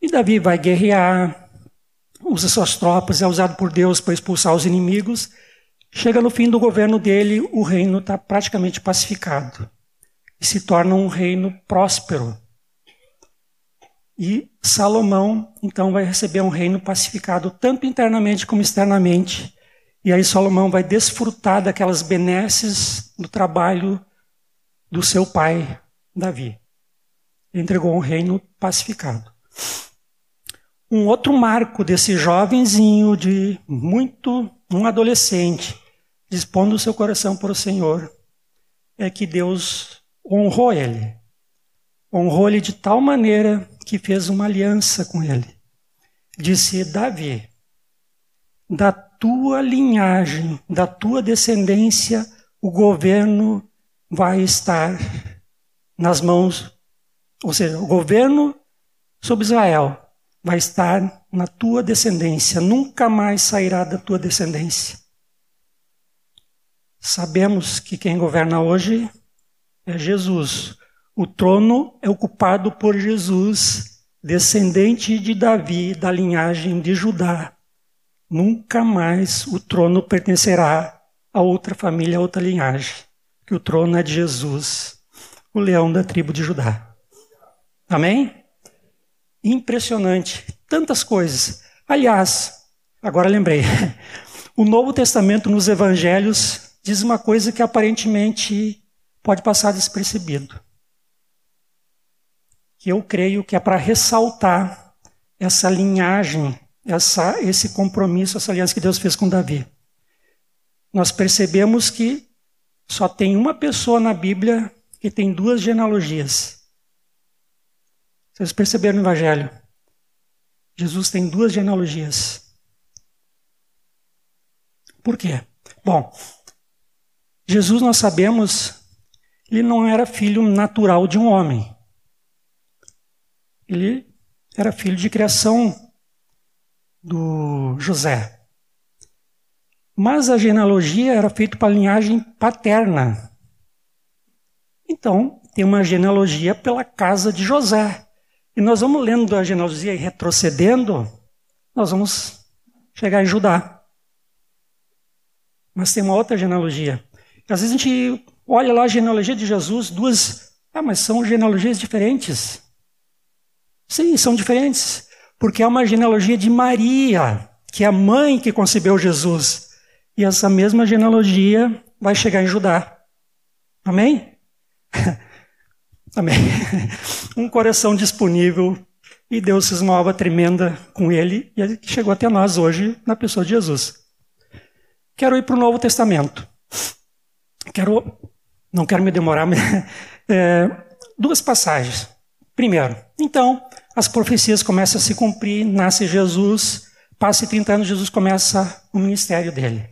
Speaker 1: E Davi vai guerrear, usa suas tropas, é usado por Deus para expulsar os inimigos. Chega no fim do governo dele, o reino está praticamente pacificado. E se torna um reino próspero. E Salomão, então, vai receber um reino pacificado, tanto internamente como externamente. E aí Salomão vai desfrutar daquelas benesses do trabalho do seu pai, Davi. Entregou um reino pacificado. Um outro marco desse jovenzinho de muito, um adolescente, dispondo o seu coração para o Senhor, é que Deus honrou ele. Honrou ele de tal maneira que fez uma aliança com ele. Disse: Davi, da tua linhagem, da tua descendência, o governo vai estar nas mãos, ou seja, o governo sobre Israel vai estar na tua descendência, nunca mais sairá da tua descendência. Sabemos que quem governa hoje é Jesus. O trono é ocupado por Jesus, descendente de Davi, da linhagem de Judá nunca mais o trono pertencerá a outra família, a outra linhagem, que o trono é de Jesus, o leão da tribo de Judá. Amém? Impressionante, tantas coisas. Aliás, agora lembrei, o Novo Testamento nos Evangelhos diz uma coisa que aparentemente pode passar despercebido. Que eu creio que é para ressaltar essa linhagem, essa, esse compromisso, essa aliança que Deus fez com Davi. Nós percebemos que só tem uma pessoa na Bíblia que tem duas genealogias. Vocês perceberam no Evangelho? Jesus tem duas genealogias. Por quê? Bom, Jesus, nós sabemos, ele não era filho natural de um homem. Ele era filho de criação do José. Mas a genealogia era feita para a linhagem paterna. Então, tem uma genealogia pela casa de José. E nós vamos lendo a genealogia e retrocedendo, nós vamos chegar em Judá. Mas tem uma outra genealogia. Às vezes a gente olha lá a genealogia de Jesus, duas. Ah, mas são genealogias diferentes. Sim, são diferentes. Porque é uma genealogia de Maria, que é a mãe que concebeu Jesus. E essa mesma genealogia vai chegar em Judá. Amém? Amém. Um coração disponível e Deus fez uma obra tremenda com ele e chegou até nós hoje na pessoa de Jesus. Quero ir para o Novo Testamento. Quero, não quero me demorar, mas é, duas passagens. Primeiro, então, as profecias começam a se cumprir, nasce Jesus, passa 30 anos, Jesus começa o ministério dele.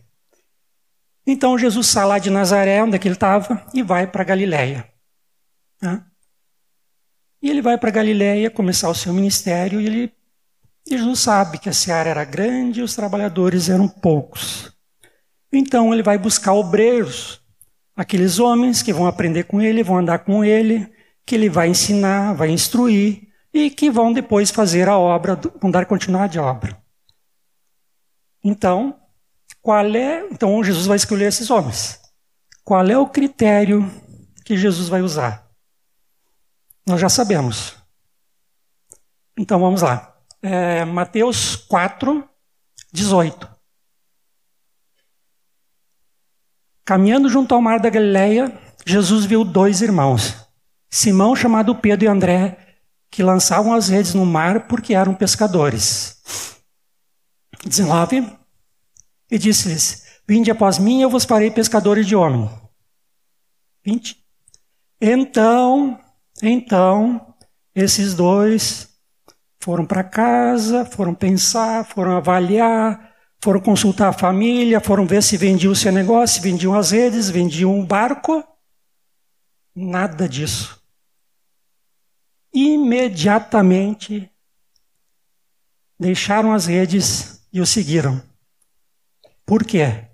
Speaker 1: Então Jesus sai lá de Nazaré, onde é que ele estava, e vai para Galiléia. Né? E ele vai para Galiléia começar o seu ministério, e ele, Jesus sabe que a seara era grande e os trabalhadores eram poucos. Então ele vai buscar obreiros aqueles homens que vão aprender com ele, vão andar com ele, que ele vai ensinar, vai instruir e que vão depois fazer a obra, vão dar continuidade à obra. Então, qual é? Então Jesus vai escolher esses homens. Qual é o critério que Jesus vai usar? Nós já sabemos. Então vamos lá. É, Mateus 4, 18. Caminhando junto ao mar da Galileia, Jesus viu dois irmãos, Simão, chamado Pedro e André, que lançavam as redes no mar porque eram pescadores. 19. E disse-lhes: Vinde após mim, eu vos farei pescadores de homem. 20. Então, então, esses dois foram para casa, foram pensar, foram avaliar, foram consultar a família, foram ver se vendiam o seu negócio, vendiam as redes, vendiam um barco. Nada disso. Imediatamente deixaram as redes e o seguiram. Por quê?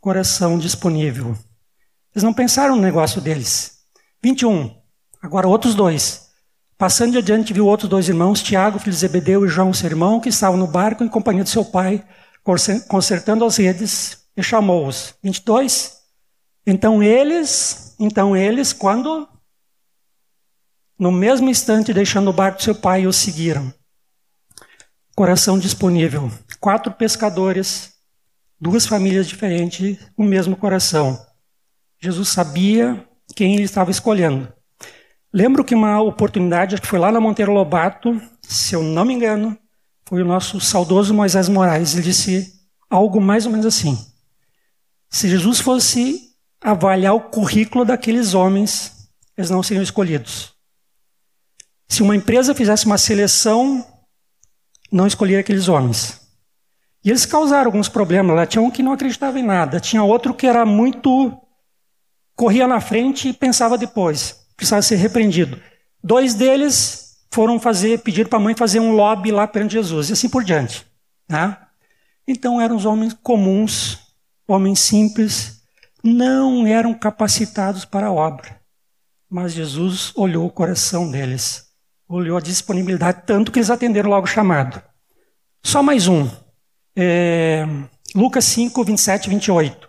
Speaker 1: Coração disponível. Eles não pensaram no negócio deles. 21. Agora outros dois. Passando adiante, viu outros dois irmãos, Tiago, filho de Zebedeu, e João, seu irmão, que estavam no barco em companhia de seu pai, consertando as redes, e chamou-os. 22. Então eles, então eles, quando no mesmo instante, deixando o barco de seu pai, o seguiram. Coração disponível. Quatro pescadores, duas famílias diferentes, o mesmo coração. Jesus sabia quem ele estava escolhendo. Lembro que uma oportunidade, acho que foi lá na Monteiro Lobato, se eu não me engano, foi o nosso saudoso Moisés Moraes. Ele disse algo mais ou menos assim: se Jesus fosse avaliar o currículo daqueles homens, eles não seriam escolhidos. Se uma empresa fizesse uma seleção, não escolheria aqueles homens. E eles causaram alguns problemas lá. Tinha um que não acreditava em nada, tinha outro que era muito. Corria na frente e pensava depois precisava ser repreendido. Dois deles foram fazer, pedir para a mãe fazer um lobby lá perante Jesus, e assim por diante. Né? Então eram os homens comuns, homens simples, não eram capacitados para a obra. Mas Jesus olhou o coração deles, olhou a disponibilidade, tanto que eles atenderam logo o chamado. Só mais um. É, Lucas 5, 27 e 28.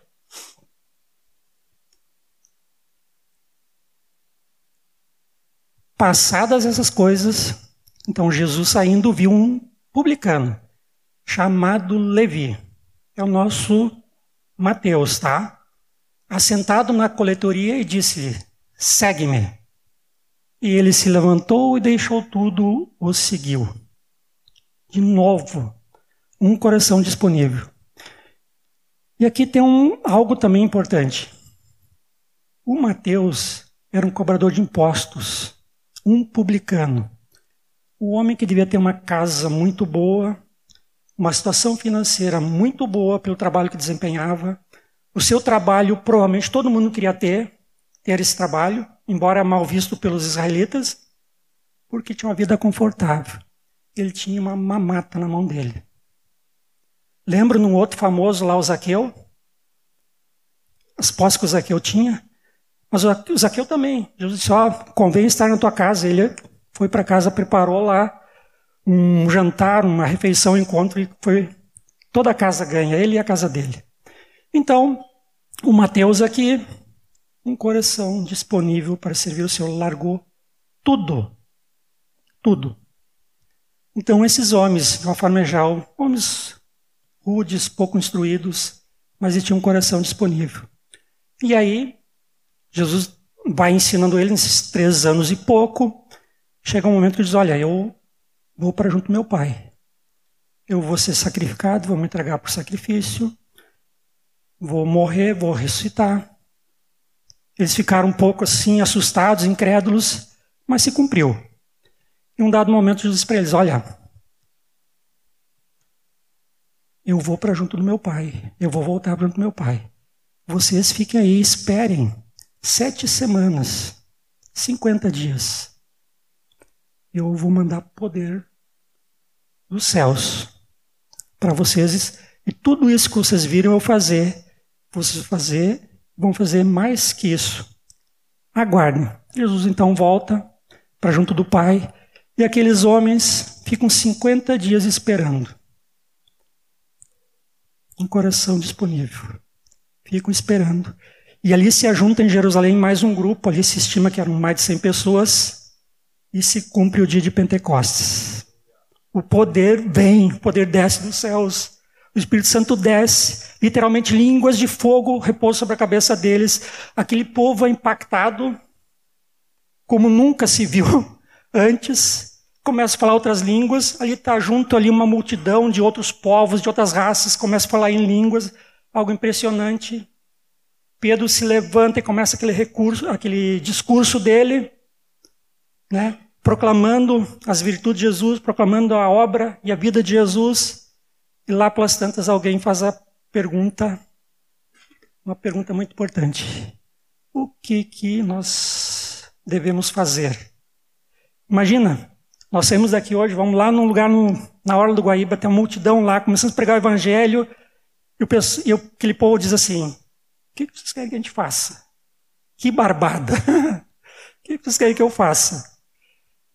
Speaker 1: Passadas essas coisas, então Jesus saindo viu um publicano chamado Levi. É o nosso Mateus, tá? Assentado na coletoria e disse: Segue-me. E ele se levantou e deixou tudo, o seguiu. De novo, um coração disponível. E aqui tem um, algo também importante. O Mateus era um cobrador de impostos, um publicano. O homem que devia ter uma casa muito boa, uma situação financeira muito boa pelo trabalho que desempenhava. O seu trabalho, provavelmente todo mundo queria ter, ter esse trabalho, embora mal visto pelos israelitas, porque tinha uma vida confortável. Ele tinha uma mamata na mão dele. Lembro num outro famoso lá, o Zaqueu? As posses que o Zaqueu tinha. Mas o Zaqueu também. Jesus disse: Ó, oh, convém estar na tua casa. Ele foi para casa, preparou lá um jantar, uma refeição, um encontro, e foi toda a casa ganha, ele e a casa dele. Então, o Mateus aqui, um coração disponível para servir o Senhor, largou tudo. Tudo. Então, esses homens, de uma forma geral, homens rudes, pouco instruídos, mas ele tinha um coração disponível. E aí, Jesus vai ensinando ele nesses três anos e pouco. Chega um momento que diz: Olha, eu vou para junto do meu pai. Eu vou ser sacrificado, vou me entregar por sacrifício, vou morrer, vou ressuscitar. Eles ficaram um pouco assim, assustados, incrédulos, mas se cumpriu. Em um dado momento, Jesus disse para eles: Olha, eu vou para junto do meu pai, eu vou voltar para junto do meu pai. Vocês fiquem aí, esperem sete semanas, 50 dias. Eu vou mandar poder dos céus para vocês. E tudo isso que vocês viram eu fazer, vocês fazer, vão fazer mais que isso. Aguardem. Jesus então volta para junto do Pai e aqueles homens ficam 50 dias esperando. Um coração disponível. Ficam esperando. E ali se ajunta em Jerusalém mais um grupo, ali se estima que eram mais de 100 pessoas, e se cumpre o dia de Pentecostes. O poder vem, o poder desce dos céus. O Espírito Santo desce, literalmente línguas de fogo repousam sobre a cabeça deles. Aquele povo é impactado como nunca se viu antes. Começa a falar outras línguas, ali está junto ali uma multidão de outros povos, de outras raças, começa a falar em línguas, algo impressionante. Pedro se levanta e começa aquele recurso, aquele discurso dele, né? proclamando as virtudes de Jesus, proclamando a obra e a vida de Jesus. E lá pelas tantas alguém faz a pergunta, uma pergunta muito importante. O que que nós devemos fazer? Imagina, nós saímos daqui hoje, vamos lá num lugar no, na hora do Guaíba, tem uma multidão lá, começamos a pregar o evangelho, e, o, e aquele povo diz assim: O que vocês querem que a gente faça? Que barbada! o que vocês querem que eu faça?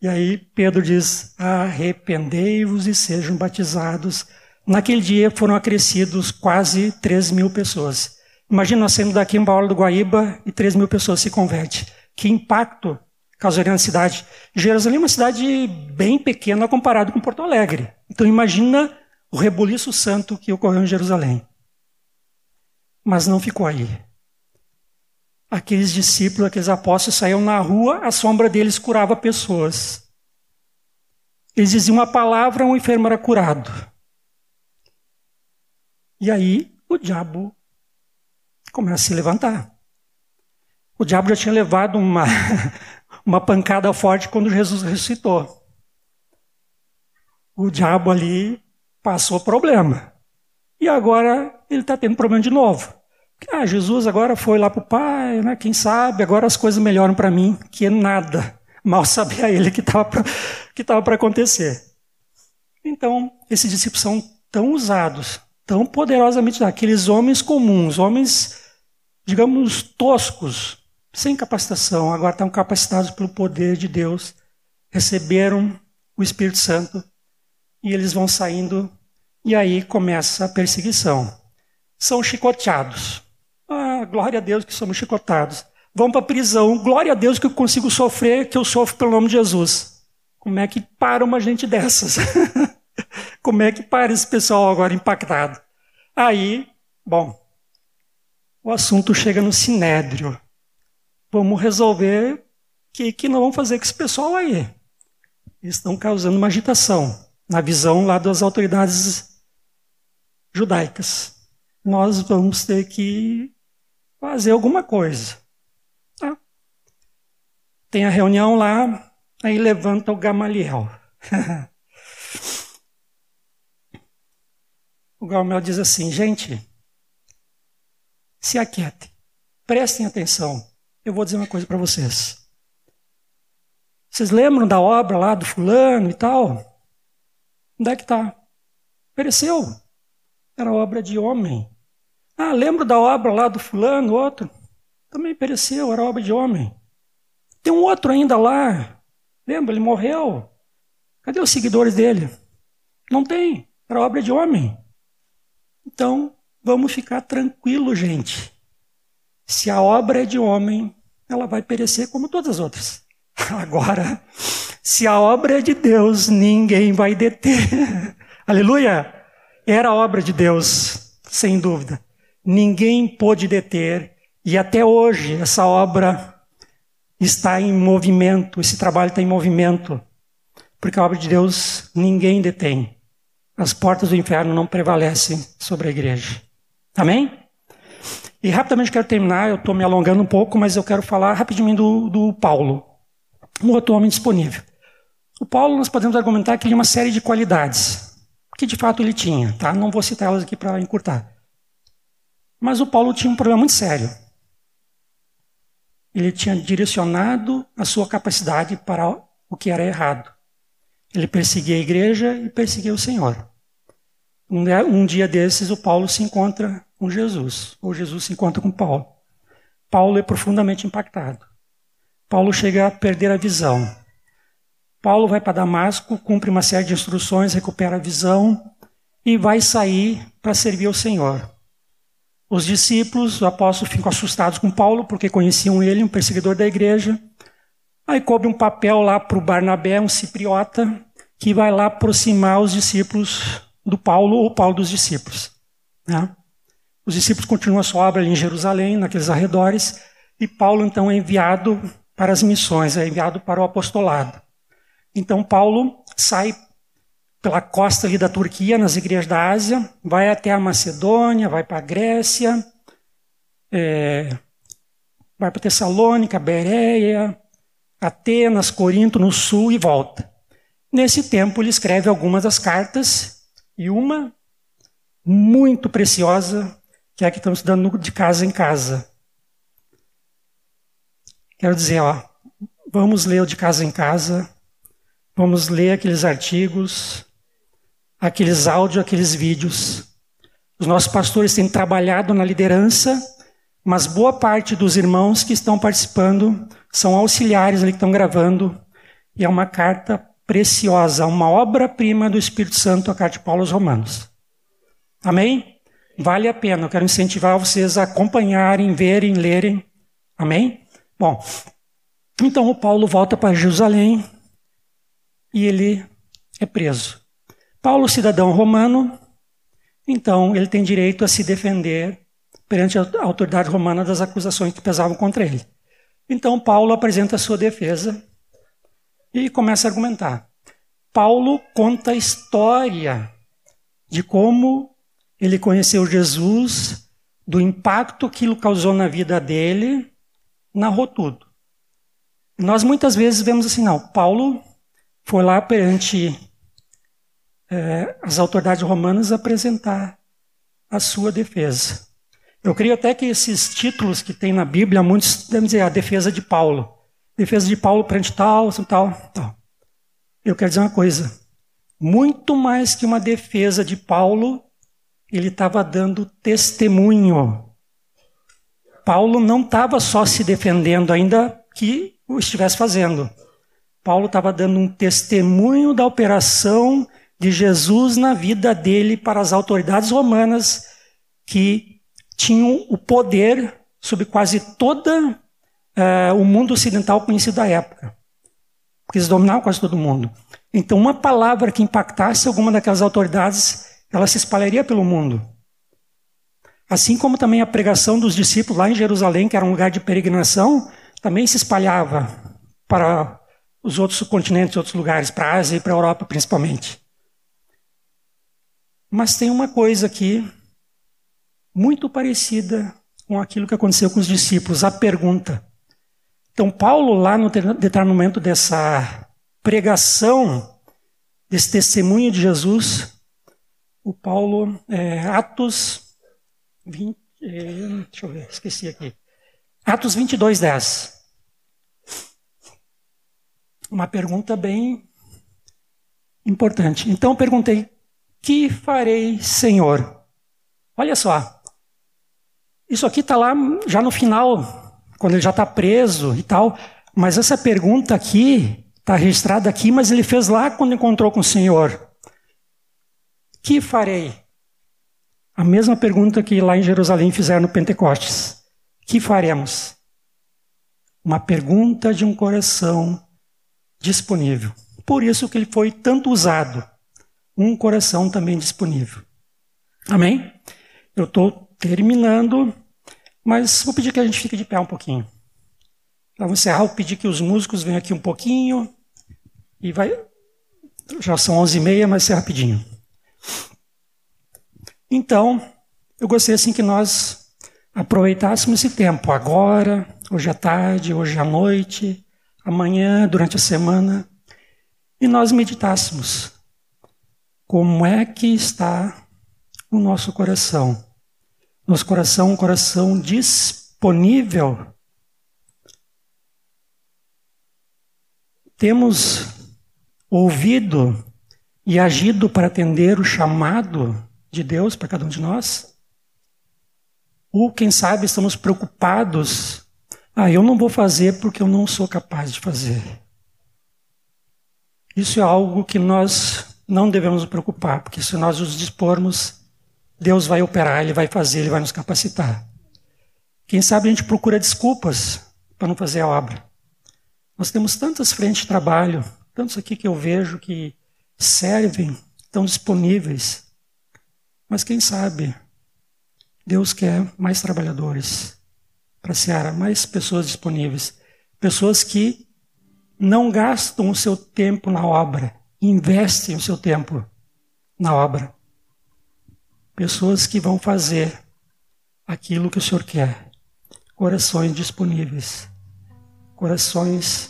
Speaker 1: E aí Pedro diz: arrependei-vos e sejam batizados. Naquele dia foram acrescidos quase 3 mil pessoas. Imagina nós saindo daqui em Baú do Guaíba e 3 mil pessoas se convertem. Que impacto causaria na cidade? Jerusalém é uma cidade bem pequena comparado com Porto Alegre. Então imagina o rebuliço santo que ocorreu em Jerusalém. Mas não ficou aí. Aqueles discípulos, aqueles apóstolos saíam na rua, a sombra deles curava pessoas. Eles diziam uma palavra, um enfermo era curado. E aí o diabo começa a se levantar. O diabo já tinha levado uma, uma pancada forte quando Jesus ressuscitou. O diabo ali passou problema. E agora ele está tendo problema de novo. Ah, Jesus agora foi lá para o Pai, né? quem sabe, agora as coisas melhoram para mim, que é nada. Mal sabia ele que estava para acontecer. Então, esses discípulos são tão usados, tão poderosamente aqueles homens comuns, homens, digamos, toscos, sem capacitação, agora estão capacitados pelo poder de Deus, receberam o Espírito Santo e eles vão saindo, e aí começa a perseguição. São chicoteados. Ah, glória a Deus que somos chicotados. Vão para a prisão. Glória a Deus que eu consigo sofrer, que eu sofro pelo nome de Jesus. Como é que para uma gente dessas? Como é que para esse pessoal agora impactado? Aí, bom, o assunto chega no sinédrio. Vamos resolver o que, que nós vamos fazer com esse pessoal aí. Eles estão causando uma agitação na visão lá das autoridades judaicas. Nós vamos ter que fazer alguma coisa. Tá? Tem a reunião lá, aí levanta o Gamaliel. o Gamaliel diz assim, gente, se aquietem, prestem atenção. Eu vou dizer uma coisa para vocês. Vocês lembram da obra lá do fulano e tal? Onde é que está? Pereceu. Era obra de homem. Ah, lembro da obra lá do fulano, outro. Também pereceu, era obra de homem. Tem um outro ainda lá. Lembra? Ele morreu. Cadê os seguidores dele? Não tem. Era obra de homem. Então, vamos ficar tranquilo, gente. Se a obra é de homem, ela vai perecer como todas as outras. Agora, se a obra é de Deus, ninguém vai deter. Aleluia! Era obra de Deus, sem dúvida. Ninguém pôde deter, e até hoje essa obra está em movimento, esse trabalho está em movimento, porque a obra de Deus ninguém detém. As portas do inferno não prevalecem sobre a igreja. Amém? E rapidamente quero terminar, eu estou me alongando um pouco, mas eu quero falar rapidinho do, do Paulo, um outro homem disponível. O Paulo, nós podemos argumentar que ele tinha uma série de qualidades, que de fato ele tinha, tá? Não vou citá-las aqui para encurtar. Mas o Paulo tinha um problema muito sério. Ele tinha direcionado a sua capacidade para o que era errado. Ele perseguia a igreja e perseguia o Senhor. Um dia desses, o Paulo se encontra com Jesus, ou Jesus se encontra com Paulo. Paulo é profundamente impactado. Paulo chega a perder a visão. Paulo vai para Damasco, cumpre uma série de instruções, recupera a visão e vai sair para servir ao Senhor. Os discípulos, o apóstolo, ficam assustados com Paulo porque conheciam ele, um perseguidor da igreja. Aí cobre um papel lá para o Barnabé, um cipriota, que vai lá aproximar os discípulos do Paulo ou Paulo dos discípulos. Né? Os discípulos continuam a sua obra ali em Jerusalém, naqueles arredores, e Paulo então é enviado para as missões, é enviado para o apostolado. Então Paulo sai pela costa ali da Turquia, nas igrejas da Ásia, vai até a Macedônia, vai para a Grécia, é, vai para Tessalônica, Bereia, Atenas, Corinto, no sul e volta. Nesse tempo ele escreve algumas das cartas e uma muito preciosa que é a que estamos estudando de casa em casa. Quero dizer, ó, vamos ler o de casa em casa, vamos ler aqueles artigos, aqueles áudios, aqueles vídeos. Os nossos pastores têm trabalhado na liderança, mas boa parte dos irmãos que estão participando são auxiliares ali que estão gravando, e é uma carta preciosa, uma obra-prima do Espírito Santo, a carta de Paulo aos Romanos. Amém? Vale a pena. Eu quero incentivar vocês a acompanharem, verem, lerem. Amém? Bom, então o Paulo volta para Jerusalém e ele é preso. Paulo, cidadão romano, então ele tem direito a se defender perante a autoridade romana das acusações que pesavam contra ele. Então Paulo apresenta a sua defesa e começa a argumentar. Paulo conta a história de como ele conheceu Jesus, do impacto que aquilo causou na vida dele, narrou tudo. Nós muitas vezes vemos assim, não, Paulo foi lá perante é, as autoridades romanas apresentar a sua defesa. Eu creio até que esses títulos que tem na Bíblia, muitos devem dizer a defesa de Paulo. Defesa de Paulo perante tal, tal, tal. Eu quero dizer uma coisa. Muito mais que uma defesa de Paulo, ele estava dando testemunho. Paulo não estava só se defendendo, ainda que o estivesse fazendo. Paulo estava dando um testemunho da operação de Jesus na vida dele para as autoridades romanas que tinham o poder sobre quase todo uh, o mundo ocidental conhecido da época. Porque eles dominavam quase todo mundo. Então, uma palavra que impactasse alguma daquelas autoridades, ela se espalharia pelo mundo. Assim como também a pregação dos discípulos lá em Jerusalém, que era um lugar de peregrinação, também se espalhava para os outros continentes, outros lugares, para a Ásia e para a Europa principalmente. Mas tem uma coisa aqui muito parecida com aquilo que aconteceu com os discípulos, a pergunta. Então, Paulo, lá no determinado dessa pregação, desse testemunho de Jesus, o Paulo, é, Atos 20, é, deixa eu ver, esqueci aqui. Atos 22, 10. Uma pergunta bem importante. Então perguntei: Que farei, Senhor? Olha só. Isso aqui está lá já no final, quando ele já está preso e tal. Mas essa pergunta aqui Está registrado aqui, mas ele fez lá quando encontrou com o Senhor. Que farei? A mesma pergunta que lá em Jerusalém fizeram no Pentecostes. Que faremos? Uma pergunta de um coração disponível. Por isso que ele foi tanto usado. Um coração também disponível. Amém? Eu estou terminando, mas vou pedir que a gente fique de pé um pouquinho. Vamos encerrar, vou pedir que os músicos venham aqui um pouquinho. E vai. Já são 11h30, mas é rapidinho. Então, eu gostaria assim que nós aproveitássemos esse tempo, agora, hoje à tarde, hoje à noite, amanhã, durante a semana, e nós meditássemos como é que está o nosso coração. Nosso coração, um coração disponível. Temos ouvido e agido para atender o chamado de Deus para cada um de nós? Ou, quem sabe, estamos preocupados. Ah, eu não vou fazer porque eu não sou capaz de fazer. Isso é algo que nós não devemos nos preocupar, porque se nós nos dispormos, Deus vai operar, Ele vai fazer, Ele vai nos capacitar. Quem sabe a gente procura desculpas para não fazer a obra. Nós temos tantas frentes de trabalho, Tantos aqui que eu vejo que servem, estão disponíveis. Mas quem sabe, Deus quer mais trabalhadores para a seara, mais pessoas disponíveis. Pessoas que não gastam o seu tempo na obra, investem o seu tempo na obra. Pessoas que vão fazer aquilo que o Senhor quer. Corações disponíveis. Corações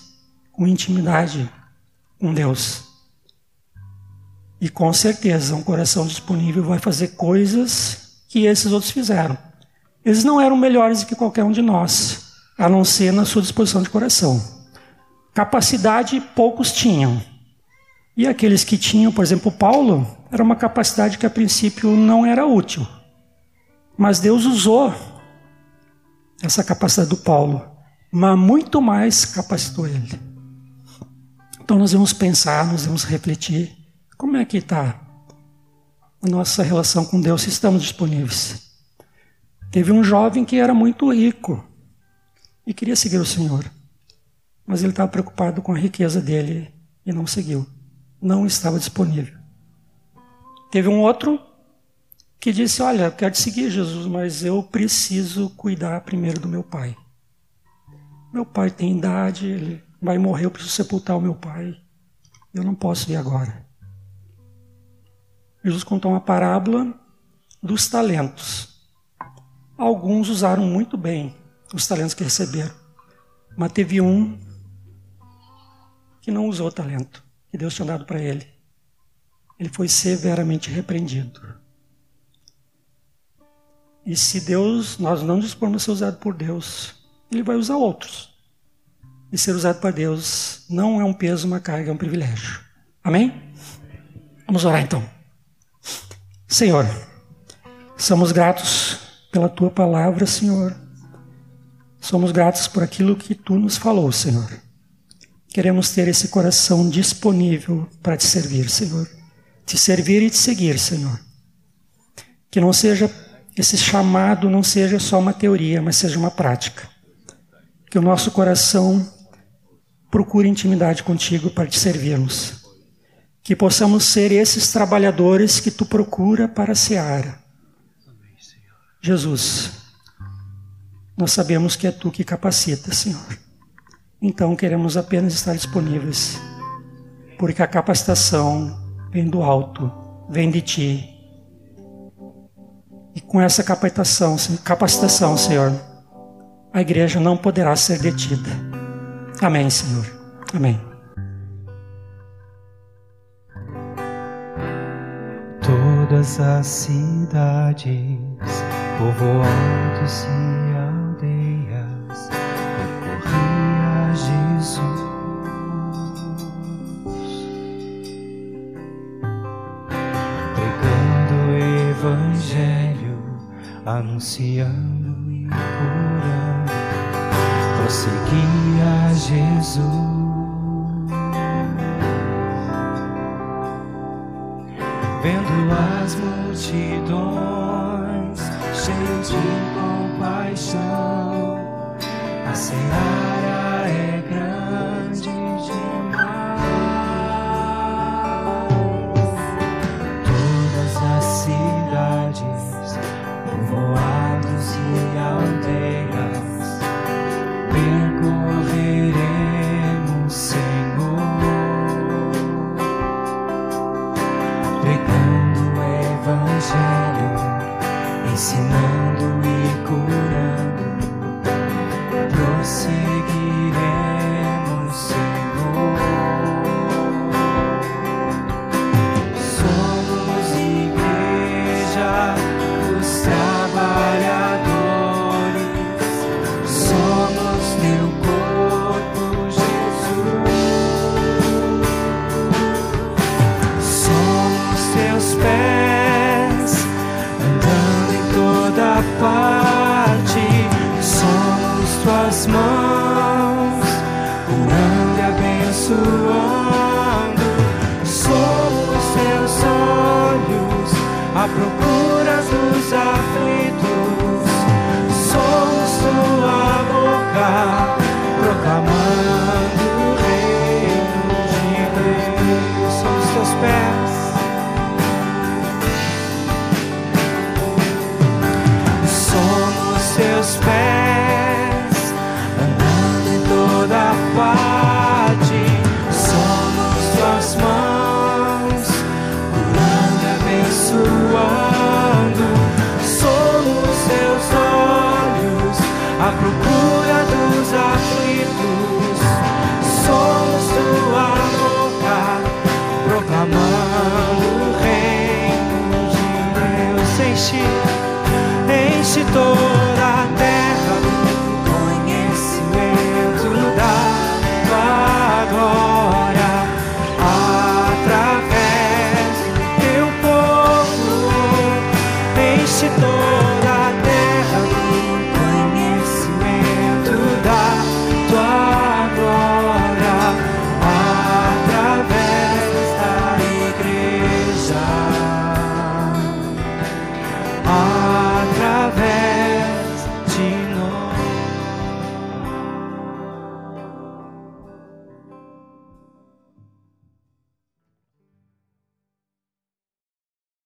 Speaker 1: com intimidade com Deus. E com certeza, um coração disponível vai fazer coisas que esses outros fizeram. Eles não eram melhores do que qualquer um de nós, a não ser na sua disposição de coração. Capacidade poucos tinham. E aqueles que tinham, por exemplo, Paulo, era uma capacidade que a princípio não era útil. Mas Deus usou essa capacidade do Paulo, mas muito mais capacitou ele. Então nós vamos pensar, nós vamos refletir como é que está a nossa relação com Deus, se estamos disponíveis. Teve um jovem que era muito rico e queria seguir o Senhor, mas ele estava preocupado com a riqueza dele e não seguiu, não estava disponível. Teve um outro que disse: Olha, eu quero te seguir, Jesus, mas eu preciso cuidar primeiro do meu pai. Meu pai tem idade, ele vai morrer, eu preciso sepultar o meu pai. Eu não posso ir agora. Jesus contou uma parábola dos talentos. Alguns usaram muito bem os talentos que receberam, mas teve um que não usou o talento que Deus tinha dado para ele. Ele foi severamente repreendido. E se Deus, nós não dispormos a ser usado por Deus, Ele vai usar outros e ser usado por Deus não é um peso, uma carga, é um privilégio. Amém? Vamos orar então. Senhor, somos gratos pela tua palavra, Senhor. Somos gratos por aquilo que tu nos falou, Senhor. Queremos ter esse coração disponível para te servir, Senhor. Te servir e te seguir, Senhor. Que não seja esse chamado não seja só uma teoria, mas seja uma prática. Que o nosso coração procure intimidade contigo para te servirmos. que possamos ser esses trabalhadores que tu procura para a seara. Jesus, nós sabemos que é tu que capacita, Senhor. Então queremos apenas estar disponíveis, porque a capacitação vem do alto, vem de ti. E com essa capacitação, capacitação, Senhor, a igreja não poderá ser detida. Amém, Senhor. Amém.
Speaker 2: Todas as cidades, povoados e aldeias, recorria Jesus. Pregando o Evangelho, anunciando e curando, prosseguia Jesus. vendo as multidões cheios de compaixão, a see.